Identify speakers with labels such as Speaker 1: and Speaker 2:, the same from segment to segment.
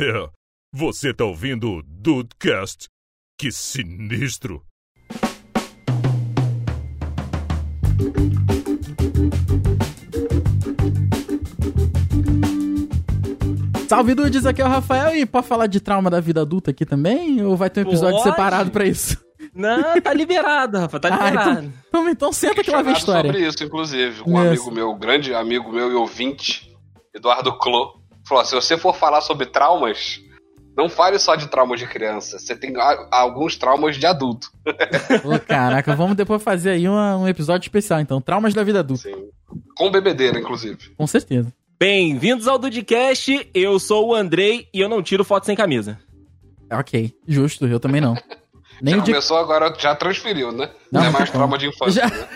Speaker 1: É, você tá ouvindo o Dudecast? Que sinistro!
Speaker 2: Salve Dudes, aqui é o Rafael e pode falar de trauma da vida adulta aqui também? Ou vai ter um episódio
Speaker 3: Pode.
Speaker 2: separado pra isso?
Speaker 3: Não, tá liberado, Rafa, tá
Speaker 2: Ah,
Speaker 3: liberado.
Speaker 2: Então, então senta que lá vem história.
Speaker 4: sobre isso, inclusive. Um amigo meu, grande amigo meu e ouvinte, Eduardo Clô, falou: se você for falar sobre traumas, não fale só de traumas de criança. Você tem a- alguns traumas de adulto.
Speaker 2: Ô, caraca, vamos depois fazer aí uma- um episódio especial, então. Traumas da vida adulta,
Speaker 4: Assim, com bebedeira, inclusive.
Speaker 2: com certeza.
Speaker 3: Bem-vindos ao Dudcast, eu sou o Andrei e eu não tiro foto sem camisa.
Speaker 2: Ok, justo, eu também não. Nem
Speaker 4: já
Speaker 2: o de...
Speaker 4: começou agora, já transferiu, né?
Speaker 2: Não,
Speaker 4: Não, é mais trauma de infância.
Speaker 2: Já-
Speaker 4: Né?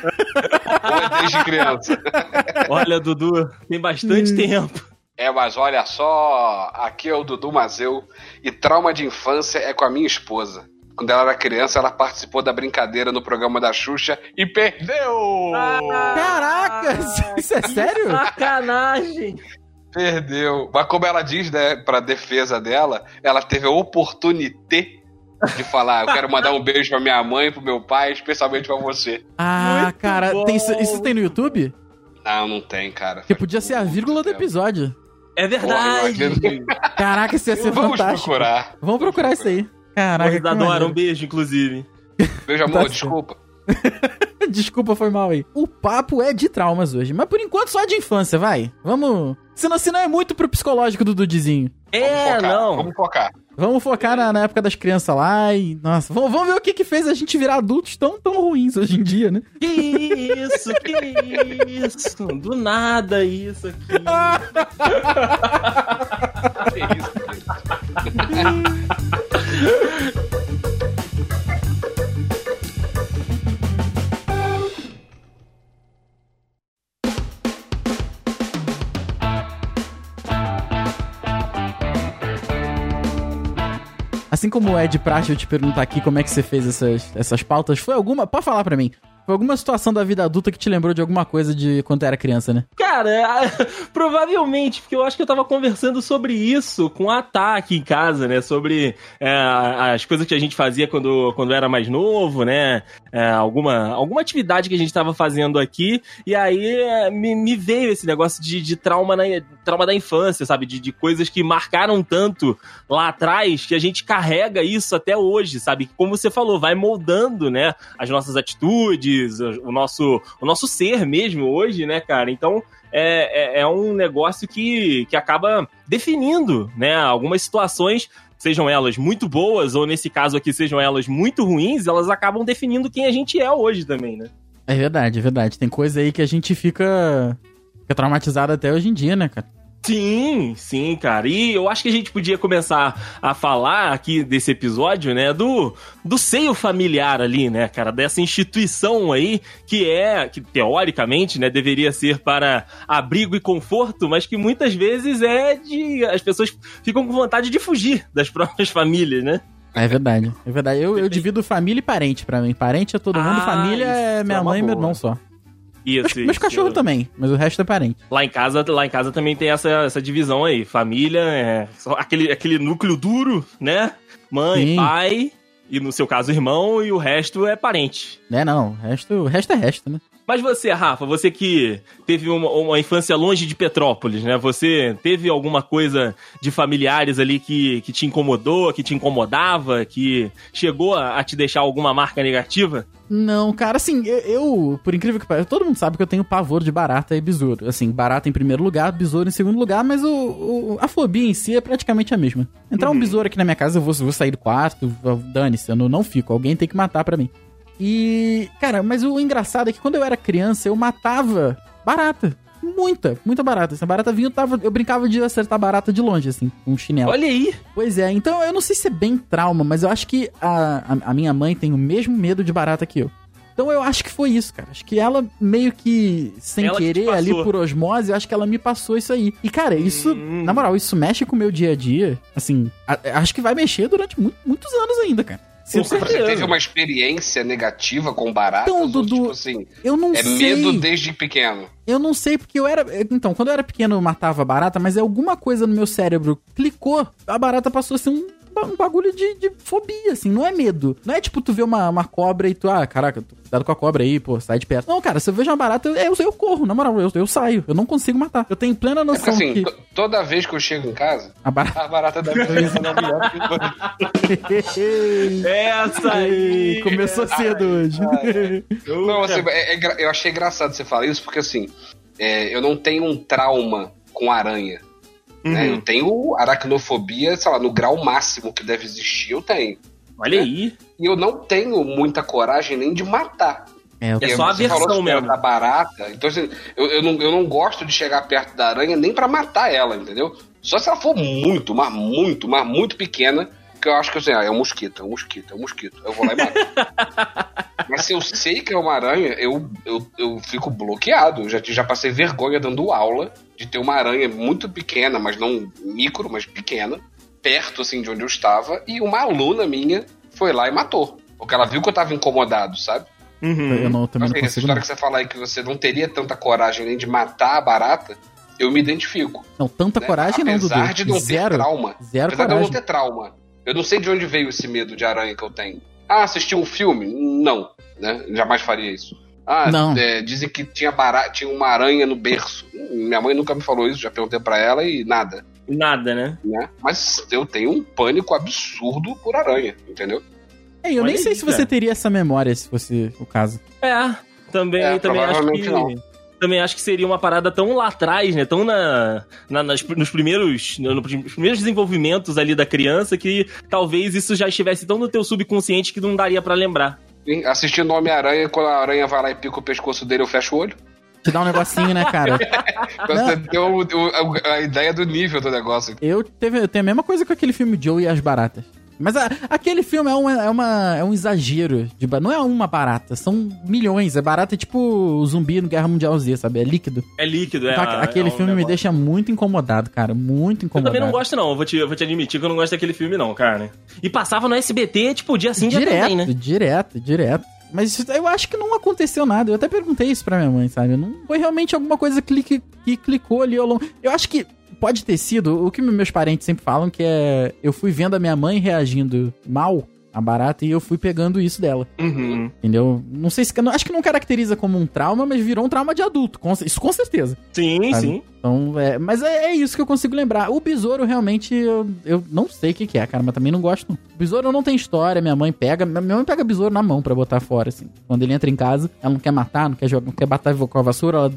Speaker 4: Ou é desde criança.
Speaker 3: Olha, Dudu, tem bastante tempo.
Speaker 4: É, mas olha só, aqui é o Dudu Mazeu e trauma de infância é com a minha esposa. Quando ela era criança, ela participou da brincadeira no programa da Xuxa e perdeu!
Speaker 2: Caraca, isso é sério?
Speaker 3: Sacanagem.
Speaker 4: Perdeu. Mas como ela diz, né, pra defesa dela, ela teve a oportunidade de falar, eu quero mandar um beijo pra minha mãe, pro meu pai, especialmente pra você.
Speaker 2: Ah,
Speaker 3: Muito
Speaker 2: cara, tem isso, isso tem no YouTube?
Speaker 4: Não, não tem, cara.
Speaker 2: Que podia ser a vírgula do episódio.
Speaker 3: É verdade.
Speaker 2: Caraca, isso ia ser
Speaker 4: Vamos
Speaker 2: fantástico.
Speaker 4: procurar.
Speaker 2: Vamos procurar isso aí. Caraca, que
Speaker 3: adoram, um beijo, inclusive.
Speaker 4: Beijo,
Speaker 2: Tá
Speaker 4: amor,
Speaker 2: certo.
Speaker 4: desculpa.
Speaker 2: Desculpa, foi mal aí. O papo é de traumas hoje, mas por enquanto só de infância, vai. Vamos. Senão, senão é muito pro psicológico do Dudizinho.
Speaker 4: Vamos
Speaker 3: É,
Speaker 4: focar,
Speaker 3: não.
Speaker 4: Vamos focar.
Speaker 2: Vamos focar na, na época das crianças lá e. Nossa, vamos, vamos ver o que que fez a gente virar adultos tão, tão ruins hoje em dia, né?
Speaker 3: Que isso, que isso. Do nada isso aqui.
Speaker 4: Que isso, gente.
Speaker 2: Assim como é de praxe eu te perguntar aqui como é que você fez essas, essas pautas, foi alguma. Pode falar pra mim. Alguma situação da vida adulta que te lembrou de alguma coisa de quando era criança, né?
Speaker 3: Cara, provavelmente, porque eu acho que eu tava conversando sobre isso com a Tá aqui em casa, né? Sobre é, as coisas que a gente fazia quando, quando era mais novo, né? É, alguma, alguma atividade que a gente tava fazendo aqui. E aí é, me, me veio esse negócio de, de trauma, na, trauma da infância, sabe? De, de coisas que marcaram tanto lá atrás que a gente carrega isso até hoje, sabe? Como você falou, vai moldando, né? As nossas atitudes, o nosso, o nosso ser mesmo hoje, né, cara? Então é, é, é um negócio que, que acaba definindo, né? Algumas situações, sejam elas muito boas, ou nesse caso aqui, sejam elas muito ruins, elas acabam definindo quem a gente é hoje também, né?
Speaker 2: É verdade, é verdade. Tem coisa aí que a gente fica, fica traumatizado até hoje em dia, né, cara?
Speaker 3: Sim, sim, cara. E eu acho que a gente podia começar a falar aqui desse episódio, né, do, do seio familiar ali, né, cara, dessa instituição aí que é, que teoricamente, né, deveria ser para abrigo e conforto, mas que muitas vezes é de. As pessoas ficam com vontade de fugir das próprias famílias, né?
Speaker 2: É verdade, é verdade. Eu, eu divido família e parente pra mim. Parente é todo mundo,
Speaker 3: Ah,
Speaker 2: família é
Speaker 3: isso
Speaker 2: minha
Speaker 3: é
Speaker 2: mãe e meu
Speaker 3: boa.
Speaker 2: irmão só.
Speaker 3: Isso,
Speaker 2: Meus, meus
Speaker 3: isso.
Speaker 2: cachorros também, mas o resto é parente.
Speaker 3: Lá em casa, lá em casa também tem essa, essa divisão aí. Família é aquele, aquele núcleo duro, né? Mãe,
Speaker 2: Sim.
Speaker 3: pai, e no seu caso, irmão, e o resto é parente.
Speaker 2: É, não, o resto, o resto é resto, né?
Speaker 3: Mas você, Rafa, você que teve uma, uma infância longe de Petrópolis, né? Você teve alguma coisa de familiares ali que, que te incomodou, que te incomodava, que chegou a, a te deixar alguma marca negativa?
Speaker 2: Não, cara, assim, eu, eu, por incrível que pareça, todo mundo sabe que eu tenho pavor de barata e besouro. Assim, barata em primeiro lugar, besouro em segundo lugar, mas o, o- a fobia em si é praticamente a mesma. Entrar um besouro aqui na minha casa, eu vou, vou sair do quarto, dane-se, eu não, não fico, alguém tem que matar pra mim. E, cara, mas o engraçado é que quando eu era criança, eu matava barata. Muita, muita barata. Se a barata vinha, eu, tava, eu brincava de acertar barata de longe, assim, com um chinelo.
Speaker 3: Olha aí!
Speaker 2: Pois é, então eu não sei se é bem trauma, mas eu acho que a, a, a minha mãe tem o mesmo medo de barata que eu. Então eu acho que foi isso, cara. Acho que ela meio que, sem
Speaker 3: Ela que
Speaker 2: querer, ali
Speaker 3: passou.
Speaker 2: por osmose, eu acho que ela me passou isso aí. E, cara, isso,
Speaker 3: Hum.
Speaker 2: na moral, isso mexe com o meu dia a dia. Assim, a- acho que vai mexer durante mu- muitos anos ainda, cara.
Speaker 4: Você teve uma experiência negativa com baratas?
Speaker 2: Então, Dudu,
Speaker 4: tipo assim,
Speaker 2: Eu não
Speaker 4: é
Speaker 2: sei.
Speaker 4: medo desde pequeno?
Speaker 2: Eu não sei, porque eu era. Então, quando eu era pequeno, eu matava barata, mas alguma coisa no meu cérebro clicou, a barata passou a ser um, um bagulho de, de fobia, assim, não é medo. Não é tipo tu ver uma, uma cobra e tu, ah, caraca, tu- cuidado com a cobra aí, pô, sai de perto. Não, cara, se eu vejo uma barata, eu, eu, eu corro, na moral, eu, eu saio, eu não consigo matar. Eu tenho plena
Speaker 4: É
Speaker 2: noção
Speaker 4: assim,
Speaker 2: que
Speaker 4: to- toda vez que eu chego em casa,
Speaker 2: a barata.
Speaker 4: a barata da minha mesa na minha
Speaker 3: Essa aí!
Speaker 2: Começou cedo hoje.
Speaker 4: Não, assim, é- é eu achei engraçado você falar isso, porque assim, é, eu não tenho um trauma com aranha. Né?
Speaker 3: Uhum.
Speaker 4: Eu tenho aracnofobia, sei lá, no grau máximo que deve existir, eu tenho.
Speaker 3: Olha aí.
Speaker 4: E eu não tenho muita coragem nem de matar.
Speaker 2: É, eu
Speaker 3: É só aversão
Speaker 4: falou
Speaker 3: mesmo.
Speaker 4: Da barata. Então, assim, eu, eu, não, eu não gosto de chegar perto da aranha nem pra matar ela, entendeu? Só se ela for muito, mas muito, mas muito pequena, que eu acho que assim, ah, é um mosquito, é um mosquito, é um mosquito. Eu vou lá e mato. mas se eu sei que é uma aranha, eu, eu, eu fico bloqueado. Eu já, já passei vergonha dando aula de ter uma aranha muito pequena, mas não micro, mas pequena, perto assim de onde eu estava, e uma aluna minha foi lá e matou. Porque ela viu que eu tava incomodado, sabe?
Speaker 3: Uhum.
Speaker 2: eu não, também
Speaker 4: Assim,
Speaker 2: não
Speaker 4: essa
Speaker 2: consigo.
Speaker 4: história
Speaker 2: Não.
Speaker 4: que você fala aí que você não teria tanta coragem nem de matar a barata, eu me identifico.
Speaker 2: não, tanta
Speaker 4: né?
Speaker 2: coragem não, Dudu.
Speaker 4: Apesar de não
Speaker 2: Zero.
Speaker 4: ter trauma.
Speaker 2: Zero
Speaker 4: Apesar de eu não
Speaker 2: coragem.
Speaker 4: ter trauma. Eu não sei de onde veio esse medo de aranha que eu tenho. Ah, assisti um filme? Não. Né? Jamais faria isso. Ah,
Speaker 2: Não.
Speaker 4: é, dizem que tinha, bara... tinha uma aranha no berço. Hum, Minha mãe nunca me falou isso, já perguntei pra ela e nada.
Speaker 3: Nada, né?
Speaker 4: Né? Mas eu tenho um pânico absurdo por aranha, entendeu?
Speaker 2: É, eu nem sei se você teria essa memória, se fosse o caso.
Speaker 3: É, também,
Speaker 4: É,
Speaker 3: também acho
Speaker 4: provavelmente
Speaker 3: que.
Speaker 4: não.
Speaker 3: Também acho que seria uma parada tão lá atrás, né? Tão na, na- nas- nos primeiros no- nos primeiros desenvolvimentos ali da criança que talvez isso já estivesse tão no teu subconsciente que não daria pra lembrar.
Speaker 4: Assistindo Homem-Aranha, quando a aranha vai lá e pica o pescoço dele, eu fecho o olho.
Speaker 2: Te dá um negocinho, né, cara?
Speaker 4: Pra você a, a ideia do nível do negócio.
Speaker 2: Eu, teve, eu tenho a mesma coisa com aquele filme Joe e as Baratas. Mas a- aquele filme é, uma, é, uma, é um exagero. De, não é uma barata, são milhões. É barata tipo o zumbi no Guerra Mundial Z, sabe? É líquido.
Speaker 3: É líquido, é.
Speaker 2: Então,
Speaker 3: é
Speaker 2: aquele
Speaker 3: um
Speaker 2: filme me deixa muito incomodado, cara. Muito
Speaker 3: Eu
Speaker 2: incomodado.
Speaker 3: também não gosto, não. Eu vou te, eu vou te admitir que eu não gosto daquele filme, não, cara. E passava no SBT, tipo, dia sim, dia
Speaker 2: direto,
Speaker 3: também, né?
Speaker 2: direto, direto. Mas isso- eu acho que não aconteceu nada. Eu até perguntei isso pra minha mãe, sabe? Não foi realmente alguma coisa que, que, que clicou ali ao longo. Eu acho que pode ter sido o que meus parentes sempre falam, que é. Eu fui vendo a minha mãe reagindo mal a barata e eu fui pegando isso dela.
Speaker 3: Uhum.
Speaker 2: Entendeu? Não sei se. Acho que não caracteriza como um trauma, mas virou um trauma de adulto. isso com certeza.
Speaker 3: Sim,
Speaker 2: Sabe?
Speaker 3: sim.
Speaker 2: Então, é, mas é, é isso que eu consigo lembrar. O besouro, realmente, eu, eu não sei o que, que é, cara, mas também não gosto. O besouro não tem história, minha mãe pega. Minha mãe pega besouro na mão pra botar fora, assim. Quando ele entra em casa, ela não quer matar, não quer jogar, não quer bater com a vassoura, ela,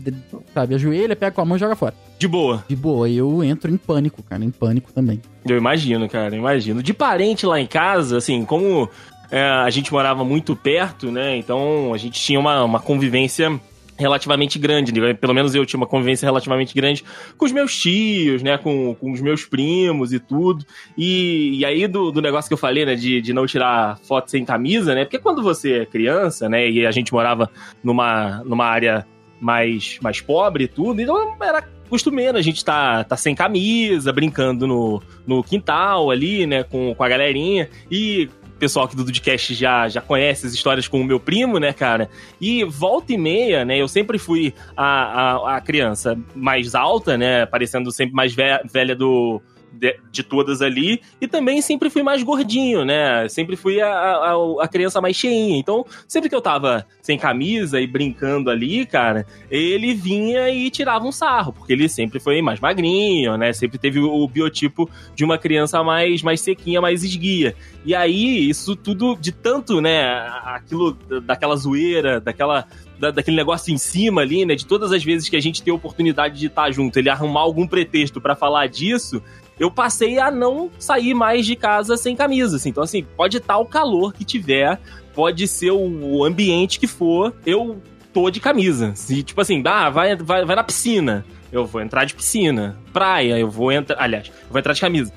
Speaker 2: sabe, ajoelha, pega com a mão e joga fora.
Speaker 3: De boa.
Speaker 2: De boa, e eu entro em pânico, cara, em pânico também.
Speaker 3: Eu imagino, cara, eu imagino. De parente lá em casa, assim, como é, a gente morava muito perto, né? Então a gente tinha uma, uma convivência relativamente grande, né? pelo menos eu tinha uma convivência relativamente grande com os meus tios, né, com, com os meus primos e tudo, e, e aí do, do negócio que eu falei, né, de, de não tirar foto sem camisa, né, porque quando você é criança, né, e a gente morava numa, numa área mais, mais pobre e tudo, então era costumeiro a gente tá, tá sem camisa, brincando no, no quintal ali, né, com, com a galerinha, e pessoal aqui do Dudcast já, já conhece as histórias com o meu primo, né, cara? E volta e meia, né, eu sempre fui a, a, a criança mais alta, né, parecendo sempre mais ve- velha do... De, de todas ali, e também sempre fui mais gordinho, né? Sempre fui a, a, a criança mais cheinha. Então, sempre que eu tava sem camisa e brincando ali, cara, ele vinha e tirava um sarro, porque ele sempre foi mais magrinho, né? Sempre teve o, o biotipo de uma criança mais, mais sequinha, mais esguia. E aí, isso tudo de tanto, né, aquilo daquela zoeira, daquela da, daquele negócio em cima ali, né? De todas as vezes que a gente tem a oportunidade de estar junto, ele arrumar algum pretexto pra falar disso, eu passei a não sair mais de casa sem camisa, assim. Então, assim, pode estar o calor que tiver, pode ser o ambiente que for, eu tô de camisa. Se, tipo assim, ah, vai, vai, vai na piscina, eu vou entrar de piscina. Praia, eu vou entrar. Aliás, eu vou entrar de camisa.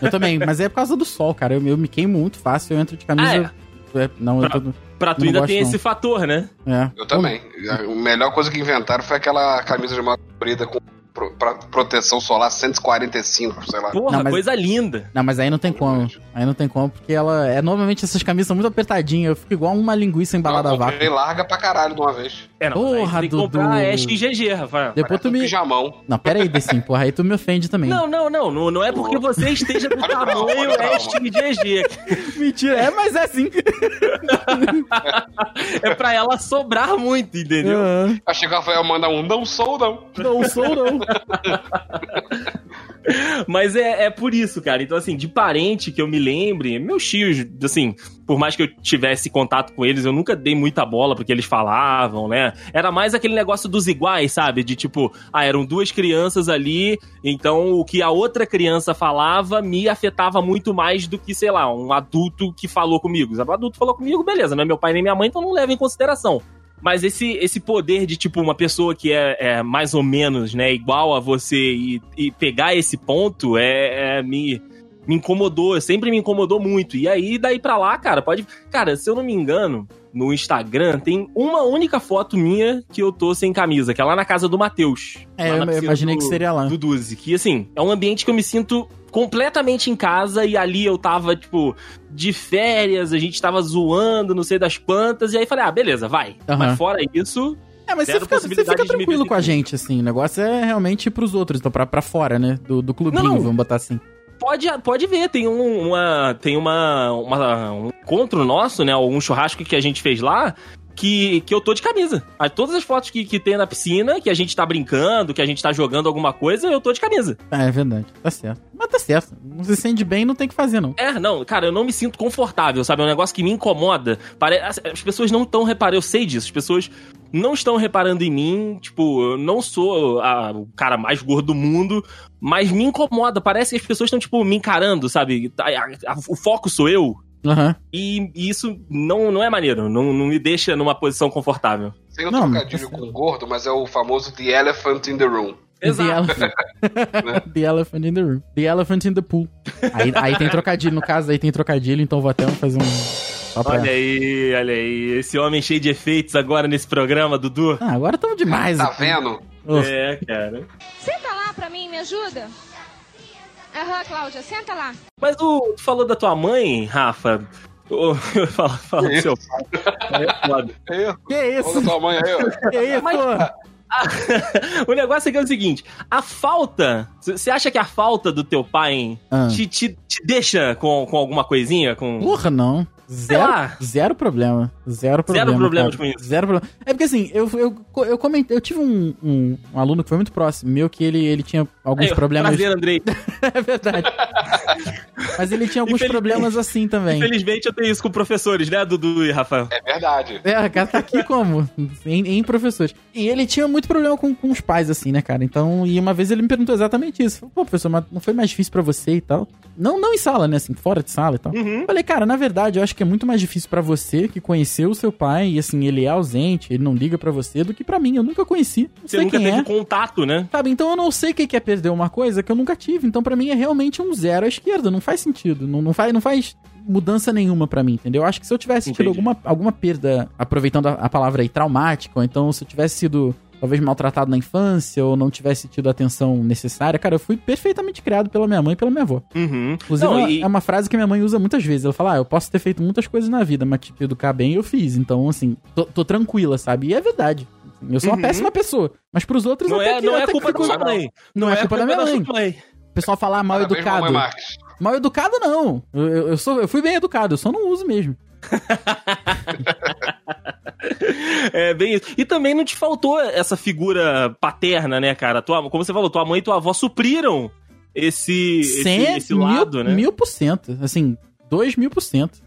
Speaker 2: Eu também, mas é por causa do sol, cara. Eu, eu me queimo muito fácil, eu entro de camisa. É, não, eu tô.
Speaker 3: Pra tu ainda
Speaker 2: gosto,
Speaker 3: tem
Speaker 2: não.
Speaker 3: esse fator, né?
Speaker 2: É.
Speaker 4: Eu também. A melhor coisa que inventaram foi aquela camisa de manga comprida com pro- pra proteção solar 145, sei lá.
Speaker 3: Porra,
Speaker 2: Não, mas-
Speaker 3: coisa linda.
Speaker 2: Não, mas aí não tem como. Aí não tem como, porque ela. É, normalmente essas camisas são muito apertadinhas. Eu fico igual uma linguiça embalada a
Speaker 4: Não,
Speaker 2: vácuo.
Speaker 4: comprei larga pra caralho de uma vez.
Speaker 3: É, não,
Speaker 2: Porra,
Speaker 3: tem que comprar
Speaker 2: Dudu.
Speaker 3: a Rafael.
Speaker 2: Depois tu
Speaker 4: Um
Speaker 2: me.
Speaker 4: pijamão.
Speaker 2: Não, pera aí, Decim, porra, aí tu me ofende também.
Speaker 3: Não, não, não, não, não é porque você esteja do tamanho. SGG.
Speaker 2: Mentira, é, mas é assim.
Speaker 3: É pra ela sobrar muito, entendeu?
Speaker 2: Ah,
Speaker 4: Achei que o Rafael manda um, não sou, não.
Speaker 2: não sou, não.
Speaker 3: Mas é, é por isso, cara. Então, assim, de parente que eu me lembre, meus tios, assim, por mais que eu tivesse contato com eles, eu nunca dei muita bola porque eles falavam, né? Era mais aquele negócio dos iguais, sabe? De tipo, ah, eram duas crianças ali, então o que a outra criança falava me afetava muito mais do que, sei lá, um adulto que falou comigo. O adulto falou comigo, beleza, não é meu pai nem minha mãe, então não leva em consideração. Mas esse, esse poder de, tipo, uma pessoa que é, é mais ou menos, né, igual a você e, e pegar esse ponto é, é me, me incomodou, sempre me incomodou muito. E aí, daí pra lá, cara, pode. Cara, se eu não me engano, no Instagram tem uma única foto minha que eu tô sem camisa, que é lá na casa do Matheus.
Speaker 2: É, eu imaginei que seria lá.
Speaker 3: Do Duzi. Que, assim, é um ambiente que eu me sinto completamente em casa e ali eu tava, tipo, de férias, a gente tava zoando, não sei das quantas, e aí falei, ah, beleza, vai.
Speaker 2: Aham.
Speaker 3: Mas fora isso,
Speaker 2: É, mas você fica, você fica tranquilo com a gente, assim. O negócio é realmente ir pros outros, então pra, pra fora, né? Do, do clubinho,
Speaker 3: Não.
Speaker 2: vamos botar assim.
Speaker 3: pode, pode ver, tem um, uma. Tem uma, uma- um encontro nosso, né? Um churrasco que a gente fez lá. Que, que eu tô de camisa. Todas as fotos que, que tem na piscina, que a gente tá brincando, que a gente tá jogando alguma coisa, eu tô de camisa.
Speaker 2: É, é verdade. Tá certo. Mas tá certo. Não se sente bem, não tem o que fazer, não.
Speaker 3: É, não, cara, eu não me sinto confortável, sabe? É um negócio que me incomoda. As, as pessoas não estão reparando, eu sei disso, as pessoas não estão reparando em mim. Tipo, eu não sou a- o cara mais gordo do mundo, mas me incomoda. Parece que as pessoas estão, tipo, me encarando, sabe? A- a- o foco sou eu.
Speaker 2: Aham.
Speaker 3: E isso não, não é maneiro, não, não me deixa numa posição confortável.
Speaker 4: Sem um
Speaker 2: Não,
Speaker 4: trocadilho com gordo, mas é o famoso The Elephant in the Room.
Speaker 2: The
Speaker 3: Exato.
Speaker 2: elephant. the elephant in the room. The elephant in the pool. Aí, aí tem trocadilho, no caso, aí tem trocadilho, então vou até fazer um. Pra...
Speaker 3: Olha aí, olha aí. Esse homem cheio de efeitos agora nesse programa, Dudu.
Speaker 2: Ah, agora tamo demais.
Speaker 4: Tá
Speaker 2: aqui.
Speaker 4: vendo?
Speaker 3: É, cara.
Speaker 5: Senta lá pra mim, me ajuda. Aham, Cláudia, senta lá.
Speaker 3: Mas o, tu falou da tua mãe, Rafa. Fala, fala do seu pai. É.
Speaker 4: Aí,
Speaker 2: Que isso?
Speaker 4: a tua mãe aí, ó.
Speaker 2: Que isso?
Speaker 3: Mas- o negócio é que é o seguinte: a falta. Você acha que a falta do teu pai
Speaker 2: Ah.
Speaker 3: te, te, te deixa com, com alguma coisinha? Com...
Speaker 2: Porra, não. Zero, zero problema. Zero problema.
Speaker 3: problemas
Speaker 2: cara.
Speaker 3: com isso.
Speaker 2: Zero problema. É porque assim, eu, eu, eu comentei, eu tive um, um, um aluno que foi muito próximo, meu, que ele, ele tinha alguns
Speaker 3: Aí,
Speaker 2: problemas.
Speaker 3: Prazer, Andrei.
Speaker 2: é verdade. Mas ele tinha alguns problemas assim também.
Speaker 3: Infelizmente eu tenho isso com professores, né, Dudu e Rafael?
Speaker 4: É verdade.
Speaker 2: É, cara, tá aqui como? Em, em professores. E ele tinha muito problema com, com os pais, assim, né, cara? Então, e uma vez ele me perguntou exatamente isso. Falou, Pô, professor, mas não foi mais difícil pra você e tal? Não, não em sala, né, assim, fora de sala e tal.
Speaker 3: Uhum.
Speaker 2: Falei, cara, na verdade, eu acho que é muito mais difícil pra você que conheceu o seu pai e, assim, ele é ausente, ele não liga pra você, do que pra mim. Eu nunca conheci. Não
Speaker 3: Você
Speaker 2: sei
Speaker 3: nunca
Speaker 2: quem
Speaker 3: teve
Speaker 2: é.
Speaker 3: contato, né?
Speaker 2: Sabe, então eu não sei o que que é perder uma coisa que eu nunca tive. Então, pra mim, é realmente um zero à esquerda. Não faz sentido. Não, não, faz, não faz mudança nenhuma pra mim, entendeu? Eu acho que se eu tivesse tido
Speaker 3: Entendi.
Speaker 2: alguma, alguma perda, aproveitando a, a palavra aí, traumática, ou então se eu tivesse sido talvez maltratado na infância, ou não tivesse tido a atenção necessária, cara, eu fui perfeitamente criado pela minha mãe e pela minha avó.
Speaker 3: Uhum.
Speaker 2: Inclusive,
Speaker 3: Não,
Speaker 2: é uma-
Speaker 3: e-
Speaker 2: é uma frase que minha mãe usa muitas vezes. Ela fala, ah, eu posso ter feito muitas coisas na vida, mas tipo, educar bem eu fiz. Então, assim, tô, tô tranquila, sabe? E é verdade. Eu sou uma
Speaker 3: Uhum.
Speaker 2: péssima pessoa. Mas pros outros,
Speaker 3: Não é,
Speaker 2: que-
Speaker 3: não é
Speaker 2: até que
Speaker 3: culpa da sua mãe.
Speaker 2: Não é culpa da minha mãe. O pessoal falar mal
Speaker 4: Parabéns,
Speaker 2: educado. Mal educado, não. Eu, eu, eu sou, eu fui bem educado, eu só não uso mesmo.
Speaker 3: É bem isso. E também não te faltou essa figura paterna, né, cara? Tua, como você falou, tua mãe e tua avó supriram esse, esse,
Speaker 2: Cem-
Speaker 3: esse lado,
Speaker 2: mil,
Speaker 3: né?
Speaker 2: Mil por cento. Assim, dois mil por cento.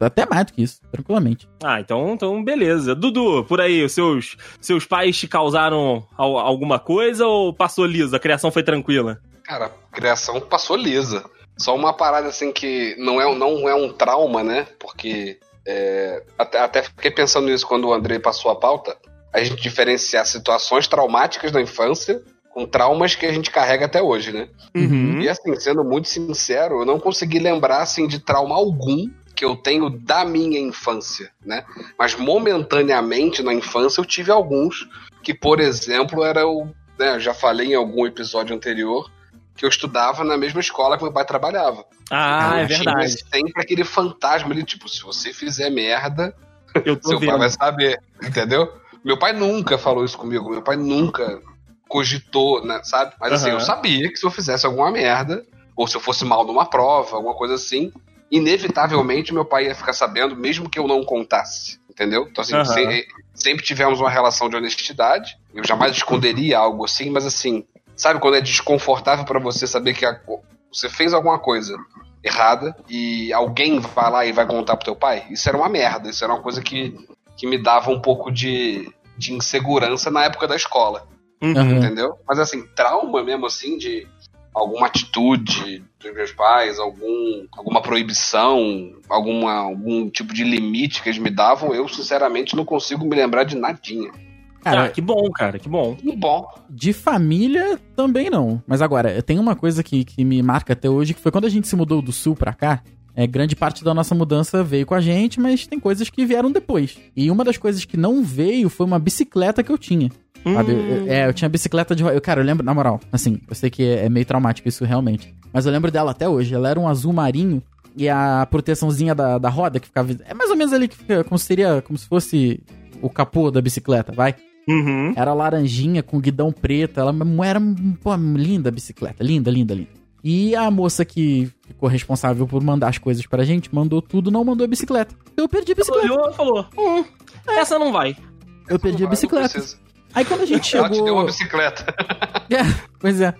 Speaker 2: Até mais do que isso, tranquilamente.
Speaker 3: Ah, então, então beleza. Dudu, por aí, os seus, seus pais te causaram al- alguma coisa ou passou liso? A criação foi tranquila?
Speaker 4: Cara, a criação passou lisa. Só uma parada assim que não é, não é um trauma, né? Porque é, até, até fiquei pensando nisso quando o Andrei passou a pauta. A gente diferenciar situações traumáticas da infância com traumas que a gente carrega até hoje, né?
Speaker 3: Uhum.
Speaker 4: E assim, sendo muito sincero, eu não consegui lembrar assim de trauma algum que eu tenho da minha infância, né? Mas momentaneamente na infância eu tive alguns que, por exemplo, era o né, eu já falei em algum episódio anterior que eu estudava na mesma escola que meu pai trabalhava.
Speaker 3: Ah, é
Speaker 4: Então,
Speaker 3: verdade.
Speaker 4: Tinha sempre aquele fantasma ali, tipo, se você fizer merda,
Speaker 3: Eu tô
Speaker 4: seu pai
Speaker 3: vendo.
Speaker 4: vai saber, entendeu? Meu pai nunca falou isso comigo, meu pai nunca cogitou, né, sabe? Mas assim,
Speaker 3: Aham.
Speaker 4: eu sabia que se eu fizesse alguma merda, ou se eu fosse mal numa prova, alguma coisa assim, inevitavelmente meu pai ia ficar sabendo, mesmo que eu não contasse, entendeu? Então assim,
Speaker 3: Aham.
Speaker 4: se- sempre tivemos uma relação de honestidade, eu jamais esconderia algo assim, mas assim, sabe quando é desconfortável pra você saber que a- você fez alguma coisa errada e alguém vai lá e vai contar pro teu pai? Isso era uma merda, isso era uma coisa que, que me dava um pouco de, de insegurança na época da escola,
Speaker 3: Uhum.
Speaker 2: Aham.
Speaker 4: entendeu? Mas assim, trauma mesmo assim de alguma atitude dos meus pais, algum, alguma proibição, alguma, algum tipo de limite que eles me davam, eu sinceramente não consigo me lembrar de nadinha.
Speaker 2: Cara,
Speaker 3: Ah, que bom, cara, que bom.
Speaker 4: Que bom.
Speaker 2: de família também não. Mas agora, tem uma coisa que, que me marca até hoje, que foi quando a gente se mudou do sul pra cá. É, grande parte da nossa mudança veio com a gente, mas tem coisas que vieram depois. E uma das coisas que não veio foi uma bicicleta que eu tinha. Sabe?
Speaker 3: Hum.
Speaker 2: Eu- É, eu tinha bicicleta de. Eu, cara, eu lembro, na moral, assim, eu sei que é, é meio traumático isso realmente. Mas eu lembro dela até hoje. Ela era um azul marinho e a proteçãozinha da, da roda que ficava. É mais ou menos ali que fica como se seria. Como se fosse o capô da bicicleta, vai?
Speaker 3: Uhum.
Speaker 2: Era laranjinha com guidão preto. Ela era, pô, linda a bicicleta. Linda, linda, linda. E a moça que ficou responsável por mandar as coisas pra gente, mandou tudo, não mandou a bicicleta. Eu perdi a bicicleta.
Speaker 3: Olhou e falou: hum, essa não vai.
Speaker 2: Eu perdi a
Speaker 4: Não
Speaker 2: bicicleta. Aí quando a gente
Speaker 4: Ela te deu uma
Speaker 2: chegou.
Speaker 4: bicicleta.
Speaker 2: É, pois é.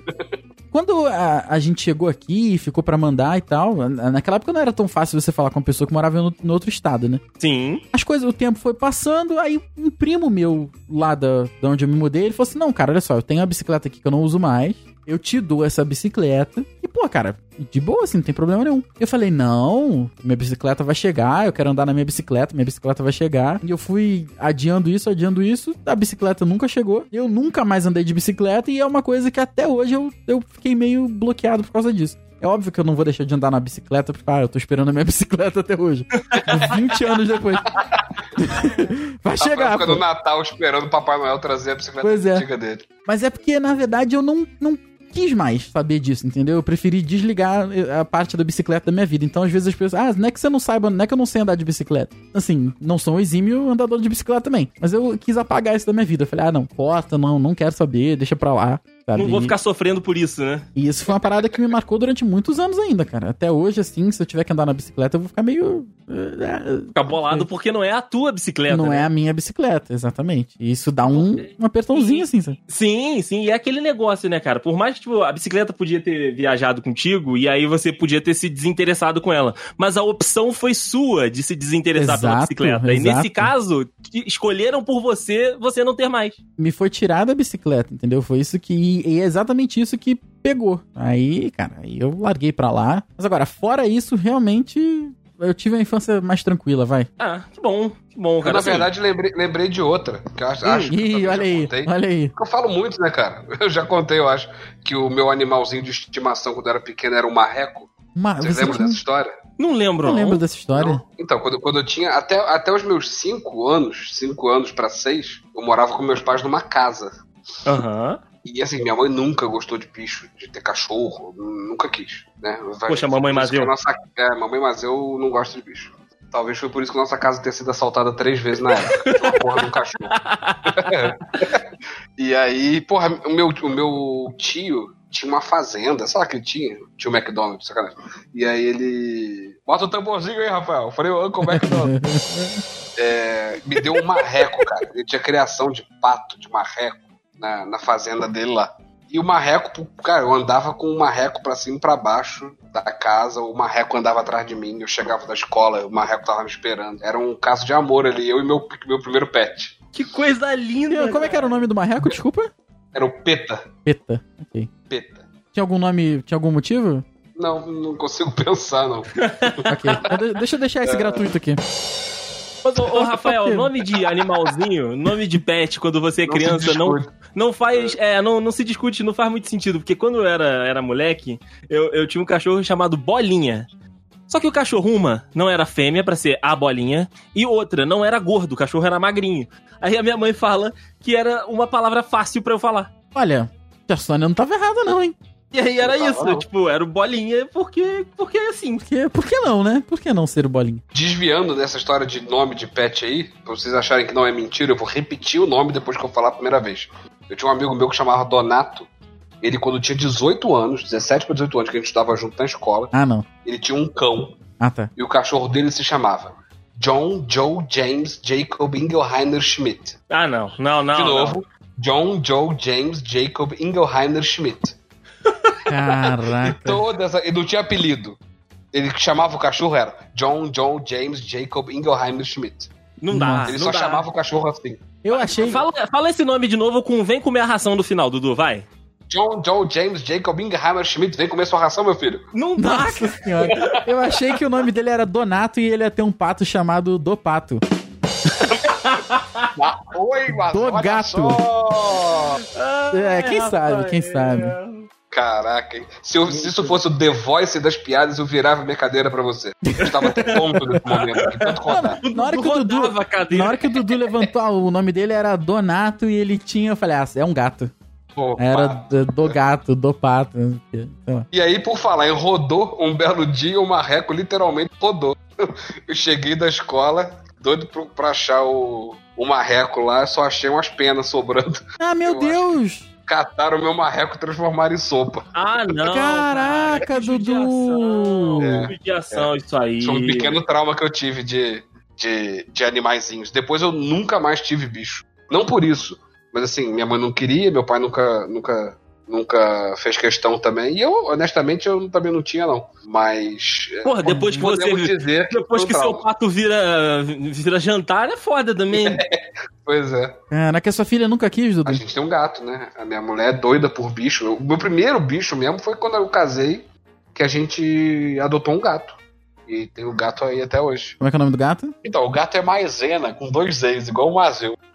Speaker 2: Quando a, a gente chegou aqui e ficou pra mandar e tal, na- naquela época não era tão fácil você falar com uma pessoa que morava no, no outro estado, né?
Speaker 3: Sim.
Speaker 2: As coisas, o tempo foi passando, aí um primo meu lá da, da onde eu me mudei, ele falou assim: Não, cara, olha só, eu tenho a bicicleta aqui que eu não uso mais. Eu te dou essa bicicleta. Pô, cara, de boa, assim, não tem problema nenhum. Eu falei, não, minha bicicleta vai chegar, eu quero andar na minha bicicleta, minha bicicleta vai chegar. E eu fui adiando isso, adiando isso, a bicicleta nunca chegou. Eu nunca mais andei de bicicleta e é uma coisa que até hoje eu, eu fiquei meio bloqueado por causa disso. É óbvio que eu não vou deixar de andar na bicicleta, porque, ah, eu tô esperando a minha bicicleta até hoje. 20 anos depois. vai chegar,
Speaker 4: Fica
Speaker 2: pô.
Speaker 4: no Natal esperando o Papai Noel trazer a bicicleta
Speaker 2: Pois é.
Speaker 4: antiga dele.
Speaker 2: Mas é porque, na verdade, eu não, não quis mais saber disso, entendeu? Eu preferi desligar eh, a parte da bicicleta da minha vida. Então, às vezes, as pessoas, ah, não é que você não saiba, não é que eu não sei andar de bicicleta. Assim, não sou um exímio andador de bicicleta também. Mas eu quis apagar isso da minha vida. Eu falei, ah, não, corta, não, não quero saber, deixa pra lá. Sabe?
Speaker 3: Não vou
Speaker 2: E-
Speaker 3: ficar sofrendo por isso, né?
Speaker 2: E isso foi uma parada que me marcou durante muitos anos ainda, cara. Até hoje, assim, se eu tiver que andar na bicicleta, eu vou ficar meio. eh,
Speaker 3: Ficar bolado porque não é a tua bicicleta.
Speaker 2: não
Speaker 3: né?
Speaker 2: é a minha bicicleta, exatamente. E isso dá um, um apertãozinho, assim, sabe?
Speaker 3: Sim, sim, e é aquele negócio, né, cara? Por mais que tipo, a bicicleta podia ter viajado contigo e aí você podia ter se desinteressado com ela, mas a opção foi sua de se desinteressar pela
Speaker 2: Exato,
Speaker 3: bicicleta. E
Speaker 2: exato.
Speaker 3: nesse caso, escolheram por você, você não ter mais.
Speaker 2: me foi tirada a bicicleta, entendeu? Foi isso que. E é exatamente isso que pegou. Aí, cara, aí eu larguei pra lá. Mas agora, fora isso, realmente. Eu tive uma infância mais tranquila, vai.
Speaker 3: Ah, que bom, que bom,
Speaker 4: Eu,
Speaker 3: cara.
Speaker 4: na
Speaker 3: Assim,
Speaker 4: verdade, lembrei, lembrei de outra. Que eu acho, acho que eu
Speaker 2: Ih, olha
Speaker 4: já
Speaker 2: aí,
Speaker 4: contei.
Speaker 2: olha aí.
Speaker 4: Eu falo muito, né, cara? Eu já contei, eu acho, que o meu animalzinho de estimação quando eu era pequeno era um marreco.
Speaker 2: Uma,
Speaker 4: Vocês
Speaker 2: você
Speaker 4: lembram
Speaker 2: tinha-
Speaker 4: dessa história?
Speaker 3: Não lembro,
Speaker 2: Não
Speaker 3: não.
Speaker 2: lembro dessa história.
Speaker 4: Não? Então, quando, quando eu tinha até, até os meus 5 anos, 5 anos pra 6, eu morava com meus pais numa casa.
Speaker 3: Aham.
Speaker 4: E assim, minha mãe nunca gostou de bicho, de ter cachorro, nunca quis, né? Vai-
Speaker 3: Poxa, mamãe Mazeu.
Speaker 4: Nossa, é, mamãe Mazeu não gosta de bicho. Talvez foi por isso que nossa casa tenha sido assaltada três vezes na época. Pela porra de um cachorro. e aí, porra, o meu, o meu tio tinha uma fazenda, sabe que ele tinha? Tio McDonald's, sacanagem. E aí ele. Bota o tamborzinho aí, Rafael. Eu falei, Uncle McDonald's. É, me deu um marreco, cara. Ele tinha criação de pato, de marreco, na, na fazenda dele lá. E o marreco, cara, eu andava com o marreco pra cima e pra baixo da casa, o marreco andava atrás de mim, eu chegava da escola, o marreco tava me esperando. Era um caso de amor ali, eu e meu, meu primeiro pet.
Speaker 3: Que coisa linda.
Speaker 2: Como é que era o nome do marreco? Desculpa?
Speaker 4: Era o Peta.
Speaker 2: Peta. Ok.
Speaker 4: Peta.
Speaker 2: Tinha algum nome. Tinha algum motivo?
Speaker 4: Não, não consigo pensar, não.
Speaker 2: Ok. Então de- deixa eu deixar esse gratuito aqui.
Speaker 3: Mas, ô, ô, Rafael, nome de animalzinho, nome de pet, quando você é
Speaker 4: Não
Speaker 3: criança, não, não faz. É, não, não se discute, não faz muito sentido. Porque quando eu era, era moleque, eu, eu tinha um cachorro chamado Bolinha. Só que o cachorro, uma, não era fêmea pra ser a bolinha, e outra, não era gordo, o cachorro era magrinho. Aí a minha mãe fala que era uma palavra fácil pra eu falar.
Speaker 2: Olha, a Sônia não tava errada, não, hein?
Speaker 3: E aí era
Speaker 4: Não,
Speaker 3: isso,
Speaker 4: não.
Speaker 3: tipo, era o bolinha porque, porque é assim.
Speaker 2: Porque, por que não, né? Por que não ser o bolinho?
Speaker 4: Desviando dessa história de nome de pet aí, pra vocês acharem que não é mentira, eu vou repetir o nome depois que eu falar a primeira vez. Eu tinha um amigo meu que chamava Donato. Ele, quando tinha 18 anos, 17 para 18 anos, que a gente estava junto na escola,
Speaker 2: Ah, não.
Speaker 4: ele tinha um cão.
Speaker 2: Ah, tá.
Speaker 4: E o cachorro dele se chamava John Joe James Jacob Ingelheiner Schmidt.
Speaker 3: Ah, não, não, não.
Speaker 4: De
Speaker 3: não.
Speaker 4: novo, John Joe James Jacob Ingelheiner Schmidt. E
Speaker 2: Caraca.
Speaker 4: toda essa. Ele não tinha apelido. Ele que chamava o cachorro era John Joe James Jacob Ingelheiner Schmidt.
Speaker 3: Não dá.
Speaker 4: Ele
Speaker 3: não
Speaker 4: só
Speaker 3: dá.
Speaker 4: chamava o cachorro assim.
Speaker 2: Eu achei.
Speaker 3: Fala, fala esse nome de novo com vem comer a ração do final, Dudu, vai.
Speaker 4: John Joe James Jacob Ingelheiner Schmidt, vem comer sua ração, meu filho.
Speaker 3: Não dá,
Speaker 2: Nossa senhora. Eu achei que o nome dele era Donato e ele ia ter um pato chamado Do Pato.
Speaker 4: Ah, oi, mas
Speaker 2: Do gato.
Speaker 4: só.
Speaker 2: É, quem sabe, quem sabe.
Speaker 4: Caraca, hein? Se, eu- se isso fosse o The Voice das piadas, eu virava minha cadeira pra você. Eu estava até tonto nesse momento aqui, tanto rodar.
Speaker 2: Na hora que o Dudu,
Speaker 3: Rodava a cadeira.
Speaker 2: na hora que o Dudu levantou, o nome dele era Donato e ele tinha, eu falei, ah, é um gato.
Speaker 4: Opa.
Speaker 2: Era do, do gato, do pato.
Speaker 4: E aí, por falar em rodou, um belo dia o marreco literalmente rodou. Eu cheguei da escola, doido pra achar o, o marreco lá, só achei umas penas sobrando.
Speaker 2: Ah, meu
Speaker 4: Eu
Speaker 2: Deus!
Speaker 4: Cataram o meu marreco e transformaram em sopa.
Speaker 3: Ah, não.
Speaker 2: Caraca,
Speaker 3: cara, que
Speaker 2: Dudu.
Speaker 3: judiação,
Speaker 4: É.
Speaker 3: judiação isso aí.
Speaker 4: Isso é um pequeno trauma que eu tive de, de, de animaizinhos. Depois eu nunca mais tive bicho. Não por isso, mas assim, minha mãe não queria, meu pai nunca, nunca, nunca fez questão também. E eu, honestamente, eu também não tinha, não. Mas. é,
Speaker 3: Porra, depois que você.
Speaker 4: dizer que
Speaker 3: Depois
Speaker 4: um
Speaker 3: que seu pato vira, vira jantar, é foda também.
Speaker 4: Pois é.
Speaker 2: Caraca, sua filha nunca quis, Dudu.
Speaker 4: A gente tem um gato, né? A minha mulher é doida por bicho. O meu primeiro bicho mesmo foi quando eu casei, que a gente adotou um gato. E tem o gato aí até hoje.
Speaker 2: Como é que é o nome do gato?
Speaker 4: Então, o gato é maisena, com dois Z's, igual o Mazeu.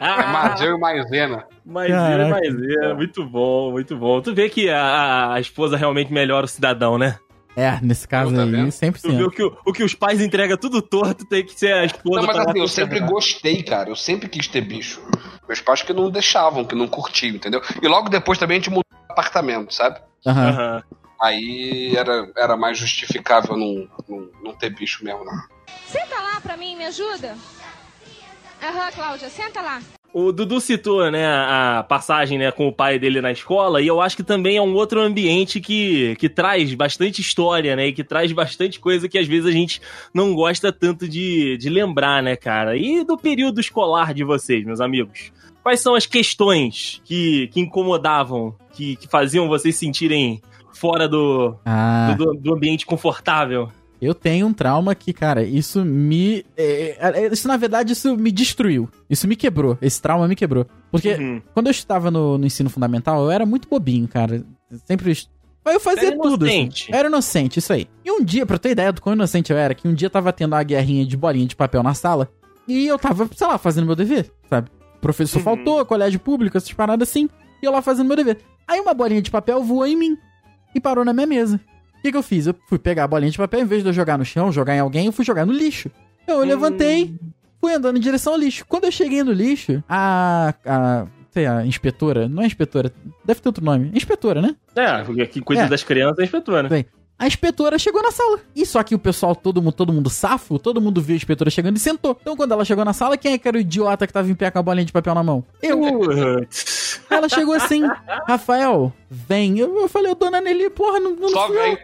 Speaker 4: É Mazeu e maisena.
Speaker 2: Caraca.
Speaker 3: mas é, muito bom, muito bom. Tu vê que a, a esposa realmente melhora o cidadão, né?
Speaker 2: É, nesse caso
Speaker 4: Tá
Speaker 2: aí,
Speaker 4: vendo?
Speaker 2: 100%.
Speaker 3: Tu vê o que, o, que os pais entregam tudo torto, tem que ser a esposa.
Speaker 4: Não, mas assim, eu sempre
Speaker 3: ferrar.
Speaker 4: gostei, cara. Eu sempre quis ter bicho. Meus pais que não deixavam, que não curtiam, entendeu? E logo depois também a gente mudou de apartamento, sabe?
Speaker 2: Aham.
Speaker 3: Aham.
Speaker 4: Aí era, era mais justificável não, não, não ter bicho mesmo, não.
Speaker 5: Senta lá pra mim, me ajuda. Aham, Cláudia, senta lá.
Speaker 3: O Dudu citou, né, a passagem né, com o pai dele na escola, e eu acho que também é um outro ambiente que, que traz bastante história, né, e que traz bastante coisa que às vezes a gente não gosta tanto de, de lembrar, né, cara? E do período escolar de vocês, meus amigos? Quais são as questões que, que incomodavam, que, que faziam vocês sentirem fora do,
Speaker 2: Ah,
Speaker 3: do, do ambiente confortável?
Speaker 2: eu tenho um trauma que, cara, isso me. é, é, isso, na verdade, isso me destruiu. Isso me quebrou. Esse trauma me quebrou. Porque
Speaker 3: Uhum.
Speaker 2: quando eu estava no, no ensino fundamental, eu era muito bobinho, cara. Sempre. est- Eu fazia
Speaker 3: Era
Speaker 2: tudo. assim.
Speaker 3: inocente.
Speaker 2: Era inocente, isso aí. E um dia, pra ter ideia do quão inocente eu era, que um dia tava tendo uma guerrinha de bolinha de papel na sala. E eu tava, sei lá, fazendo meu dever, sabe? O professor
Speaker 3: Uhum.
Speaker 2: faltou, colégio público, essas paradas assim. E eu lá fazendo meu dever. Aí uma bolinha de papel voou em mim e parou na minha mesa. O que, que eu fiz? Eu fui pegar a bolinha de papel, em vez de eu jogar no chão, jogar em alguém, eu fui jogar no lixo. Então eu levantei, fui andando em direção ao lixo. Quando eu cheguei no lixo, a. a sei, a inspetora, não é inspetora, deve ter outro nome. Inspetora, né?
Speaker 3: É, porque que coisa
Speaker 2: É.
Speaker 3: das crianças é inspetora.
Speaker 2: Bem, A inspetora chegou na sala. E só que o pessoal, todo mundo, todo mundo safo, todo mundo viu a inspetora chegando e sentou. Então quando ela chegou na sala, quem é que era o idiota que tava em pé com a bolinha de papel na mão? Eu. Ela chegou assim, Rafael, vem. Eu, eu falei, dona Nelly, porra, não, não
Speaker 4: Só
Speaker 2: fui eu.
Speaker 4: vem.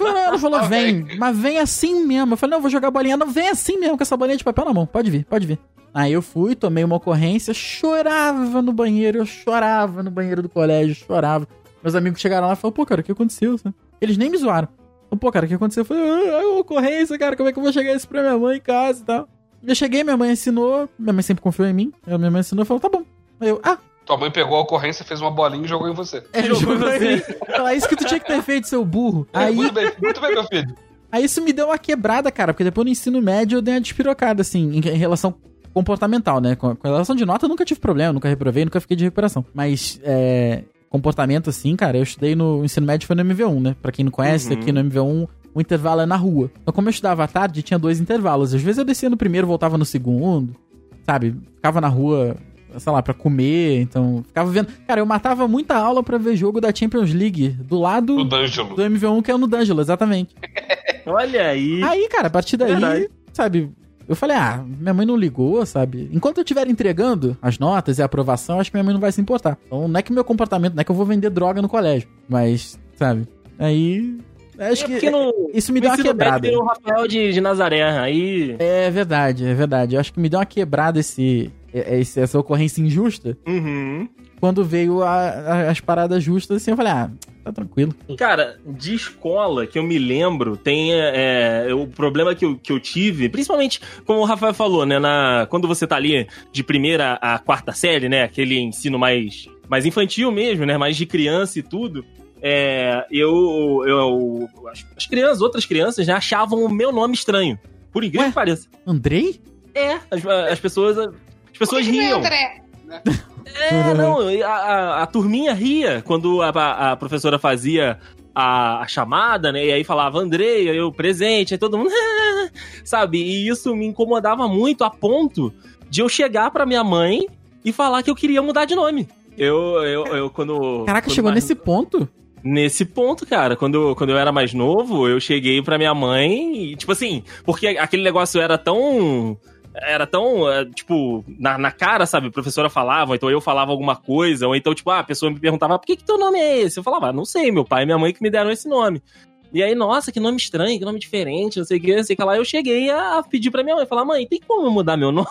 Speaker 2: Não. Ela falou,
Speaker 4: Só
Speaker 2: vem, mas vem assim mesmo. Eu falei, não, eu vou jogar bolinha. Não, vem assim mesmo, com essa bolinha de papel na mão. Pode vir, pode vir. Aí eu fui, tomei uma ocorrência, chorava no banheiro, eu chorava no banheiro do colégio, chorava. Meus amigos chegaram lá e falaram, pô, cara, o que aconteceu? Eles nem me zoaram. Falei, Pô, cara, o que aconteceu? Eu falei, ah, é ocorrência, cara, como é que eu vou chegar isso pra minha mãe em casa e tal? Eu cheguei, minha mãe ensinou, minha mãe sempre confiou em mim, minha mãe ensinou e falou, tá bom. Aí eu, ah,
Speaker 4: Tua mãe pegou a ocorrência, fez uma bolinha e jogou em você.
Speaker 2: é,
Speaker 3: Jogou
Speaker 2: em
Speaker 3: você.
Speaker 2: Ela, isso que tu tinha que ter feito, seu burro. Aí,
Speaker 4: Muito bem, muito bem, meu filho.
Speaker 2: Aí isso me deu uma quebrada, cara, porque depois no ensino médio eu dei uma despirocada, assim, em, em relação comportamental, né? Com, com relação de nota eu nunca tive problema, nunca reprovei, nunca fiquei de recuperação. Mas, é, comportamento, assim, cara, eu estudei no ensino médio, foi no MV1, né? Pra quem não conhece,
Speaker 3: Uhum.
Speaker 2: aqui no MV1 o intervalo é na rua. Então, como eu estudava à tarde, tinha dois intervalos. Às vezes eu descia no primeiro, voltava no segundo, sabe? Ficava na rua sei lá, pra comer, então ficava vendo. Cara, eu matava muita aula pra ver jogo da Champions League do lado
Speaker 4: O D'Angelo.
Speaker 2: do MV1 que é no D'Angelo, exatamente.
Speaker 3: Olha aí.
Speaker 2: Aí, cara, a partir daí,
Speaker 3: Verdade.
Speaker 2: sabe, eu falei, ah, minha mãe não ligou, sabe? Enquanto eu estiver entregando as notas e a aprovação, acho que minha mãe não vai se importar. Então, não é que meu comportamento, não é que eu vou vender droga no colégio, mas, sabe? Aí, acho
Speaker 3: É
Speaker 2: que
Speaker 3: no,
Speaker 2: isso me deu uma quebrada.
Speaker 3: tem o Rafael de, de Nazaré. Aí.
Speaker 2: É verdade, é verdade. Eu acho que me deu uma quebrada esse- essa ocorrência injusta.
Speaker 3: Uhum.
Speaker 2: Quando veio a- a- as paradas justas, assim, eu falei, ah, tá tranquilo.
Speaker 3: Cara, de escola que eu me lembro, tem é, é, o problema que eu, que eu tive, principalmente, como o Rafael falou, né? Na, quando você tá ali de primeira a quarta série, né? Aquele ensino mais, mais infantil mesmo, né? Mais de criança e tudo. É, eu, eu. As, as crianças, outras crianças, já achavam o meu nome estranho. Por incrível
Speaker 2: Ué?
Speaker 3: que pareça.
Speaker 2: Andrei?
Speaker 3: É, as, as pessoas. As pessoas riam. É, não, a, a, a turminha ria quando a, a- a professora fazia a, a chamada, né? E aí falava Andrei, aí eu presente, aí todo mundo. sabe? E isso me incomodava muito a ponto de eu chegar pra minha mãe e falar que eu queria mudar de nome. Eu, eu, eu quando.
Speaker 2: Caraca,
Speaker 3: quando
Speaker 2: chegou
Speaker 3: mais-
Speaker 2: nesse ponto?
Speaker 3: Nesse ponto, cara, quando, eu- quando eu era mais novo, eu cheguei pra minha mãe e, tipo assim, porque aquele negócio era tão. Era tão, eh, tipo, na, na cara, sabe? A professora falava, ou então eu falava alguma coisa, ou então, tipo, ah, a pessoa me perguntava, por que, que teu nome é esse? Eu falava, ah, não sei, meu pai e minha mãe que me deram esse nome. E aí, nossa, que nome estranho, que nome diferente, não sei o que, não sei o que lá. Eu cheguei a pedir pra minha mãe, falar, mãe, tem como eu mudar meu nome?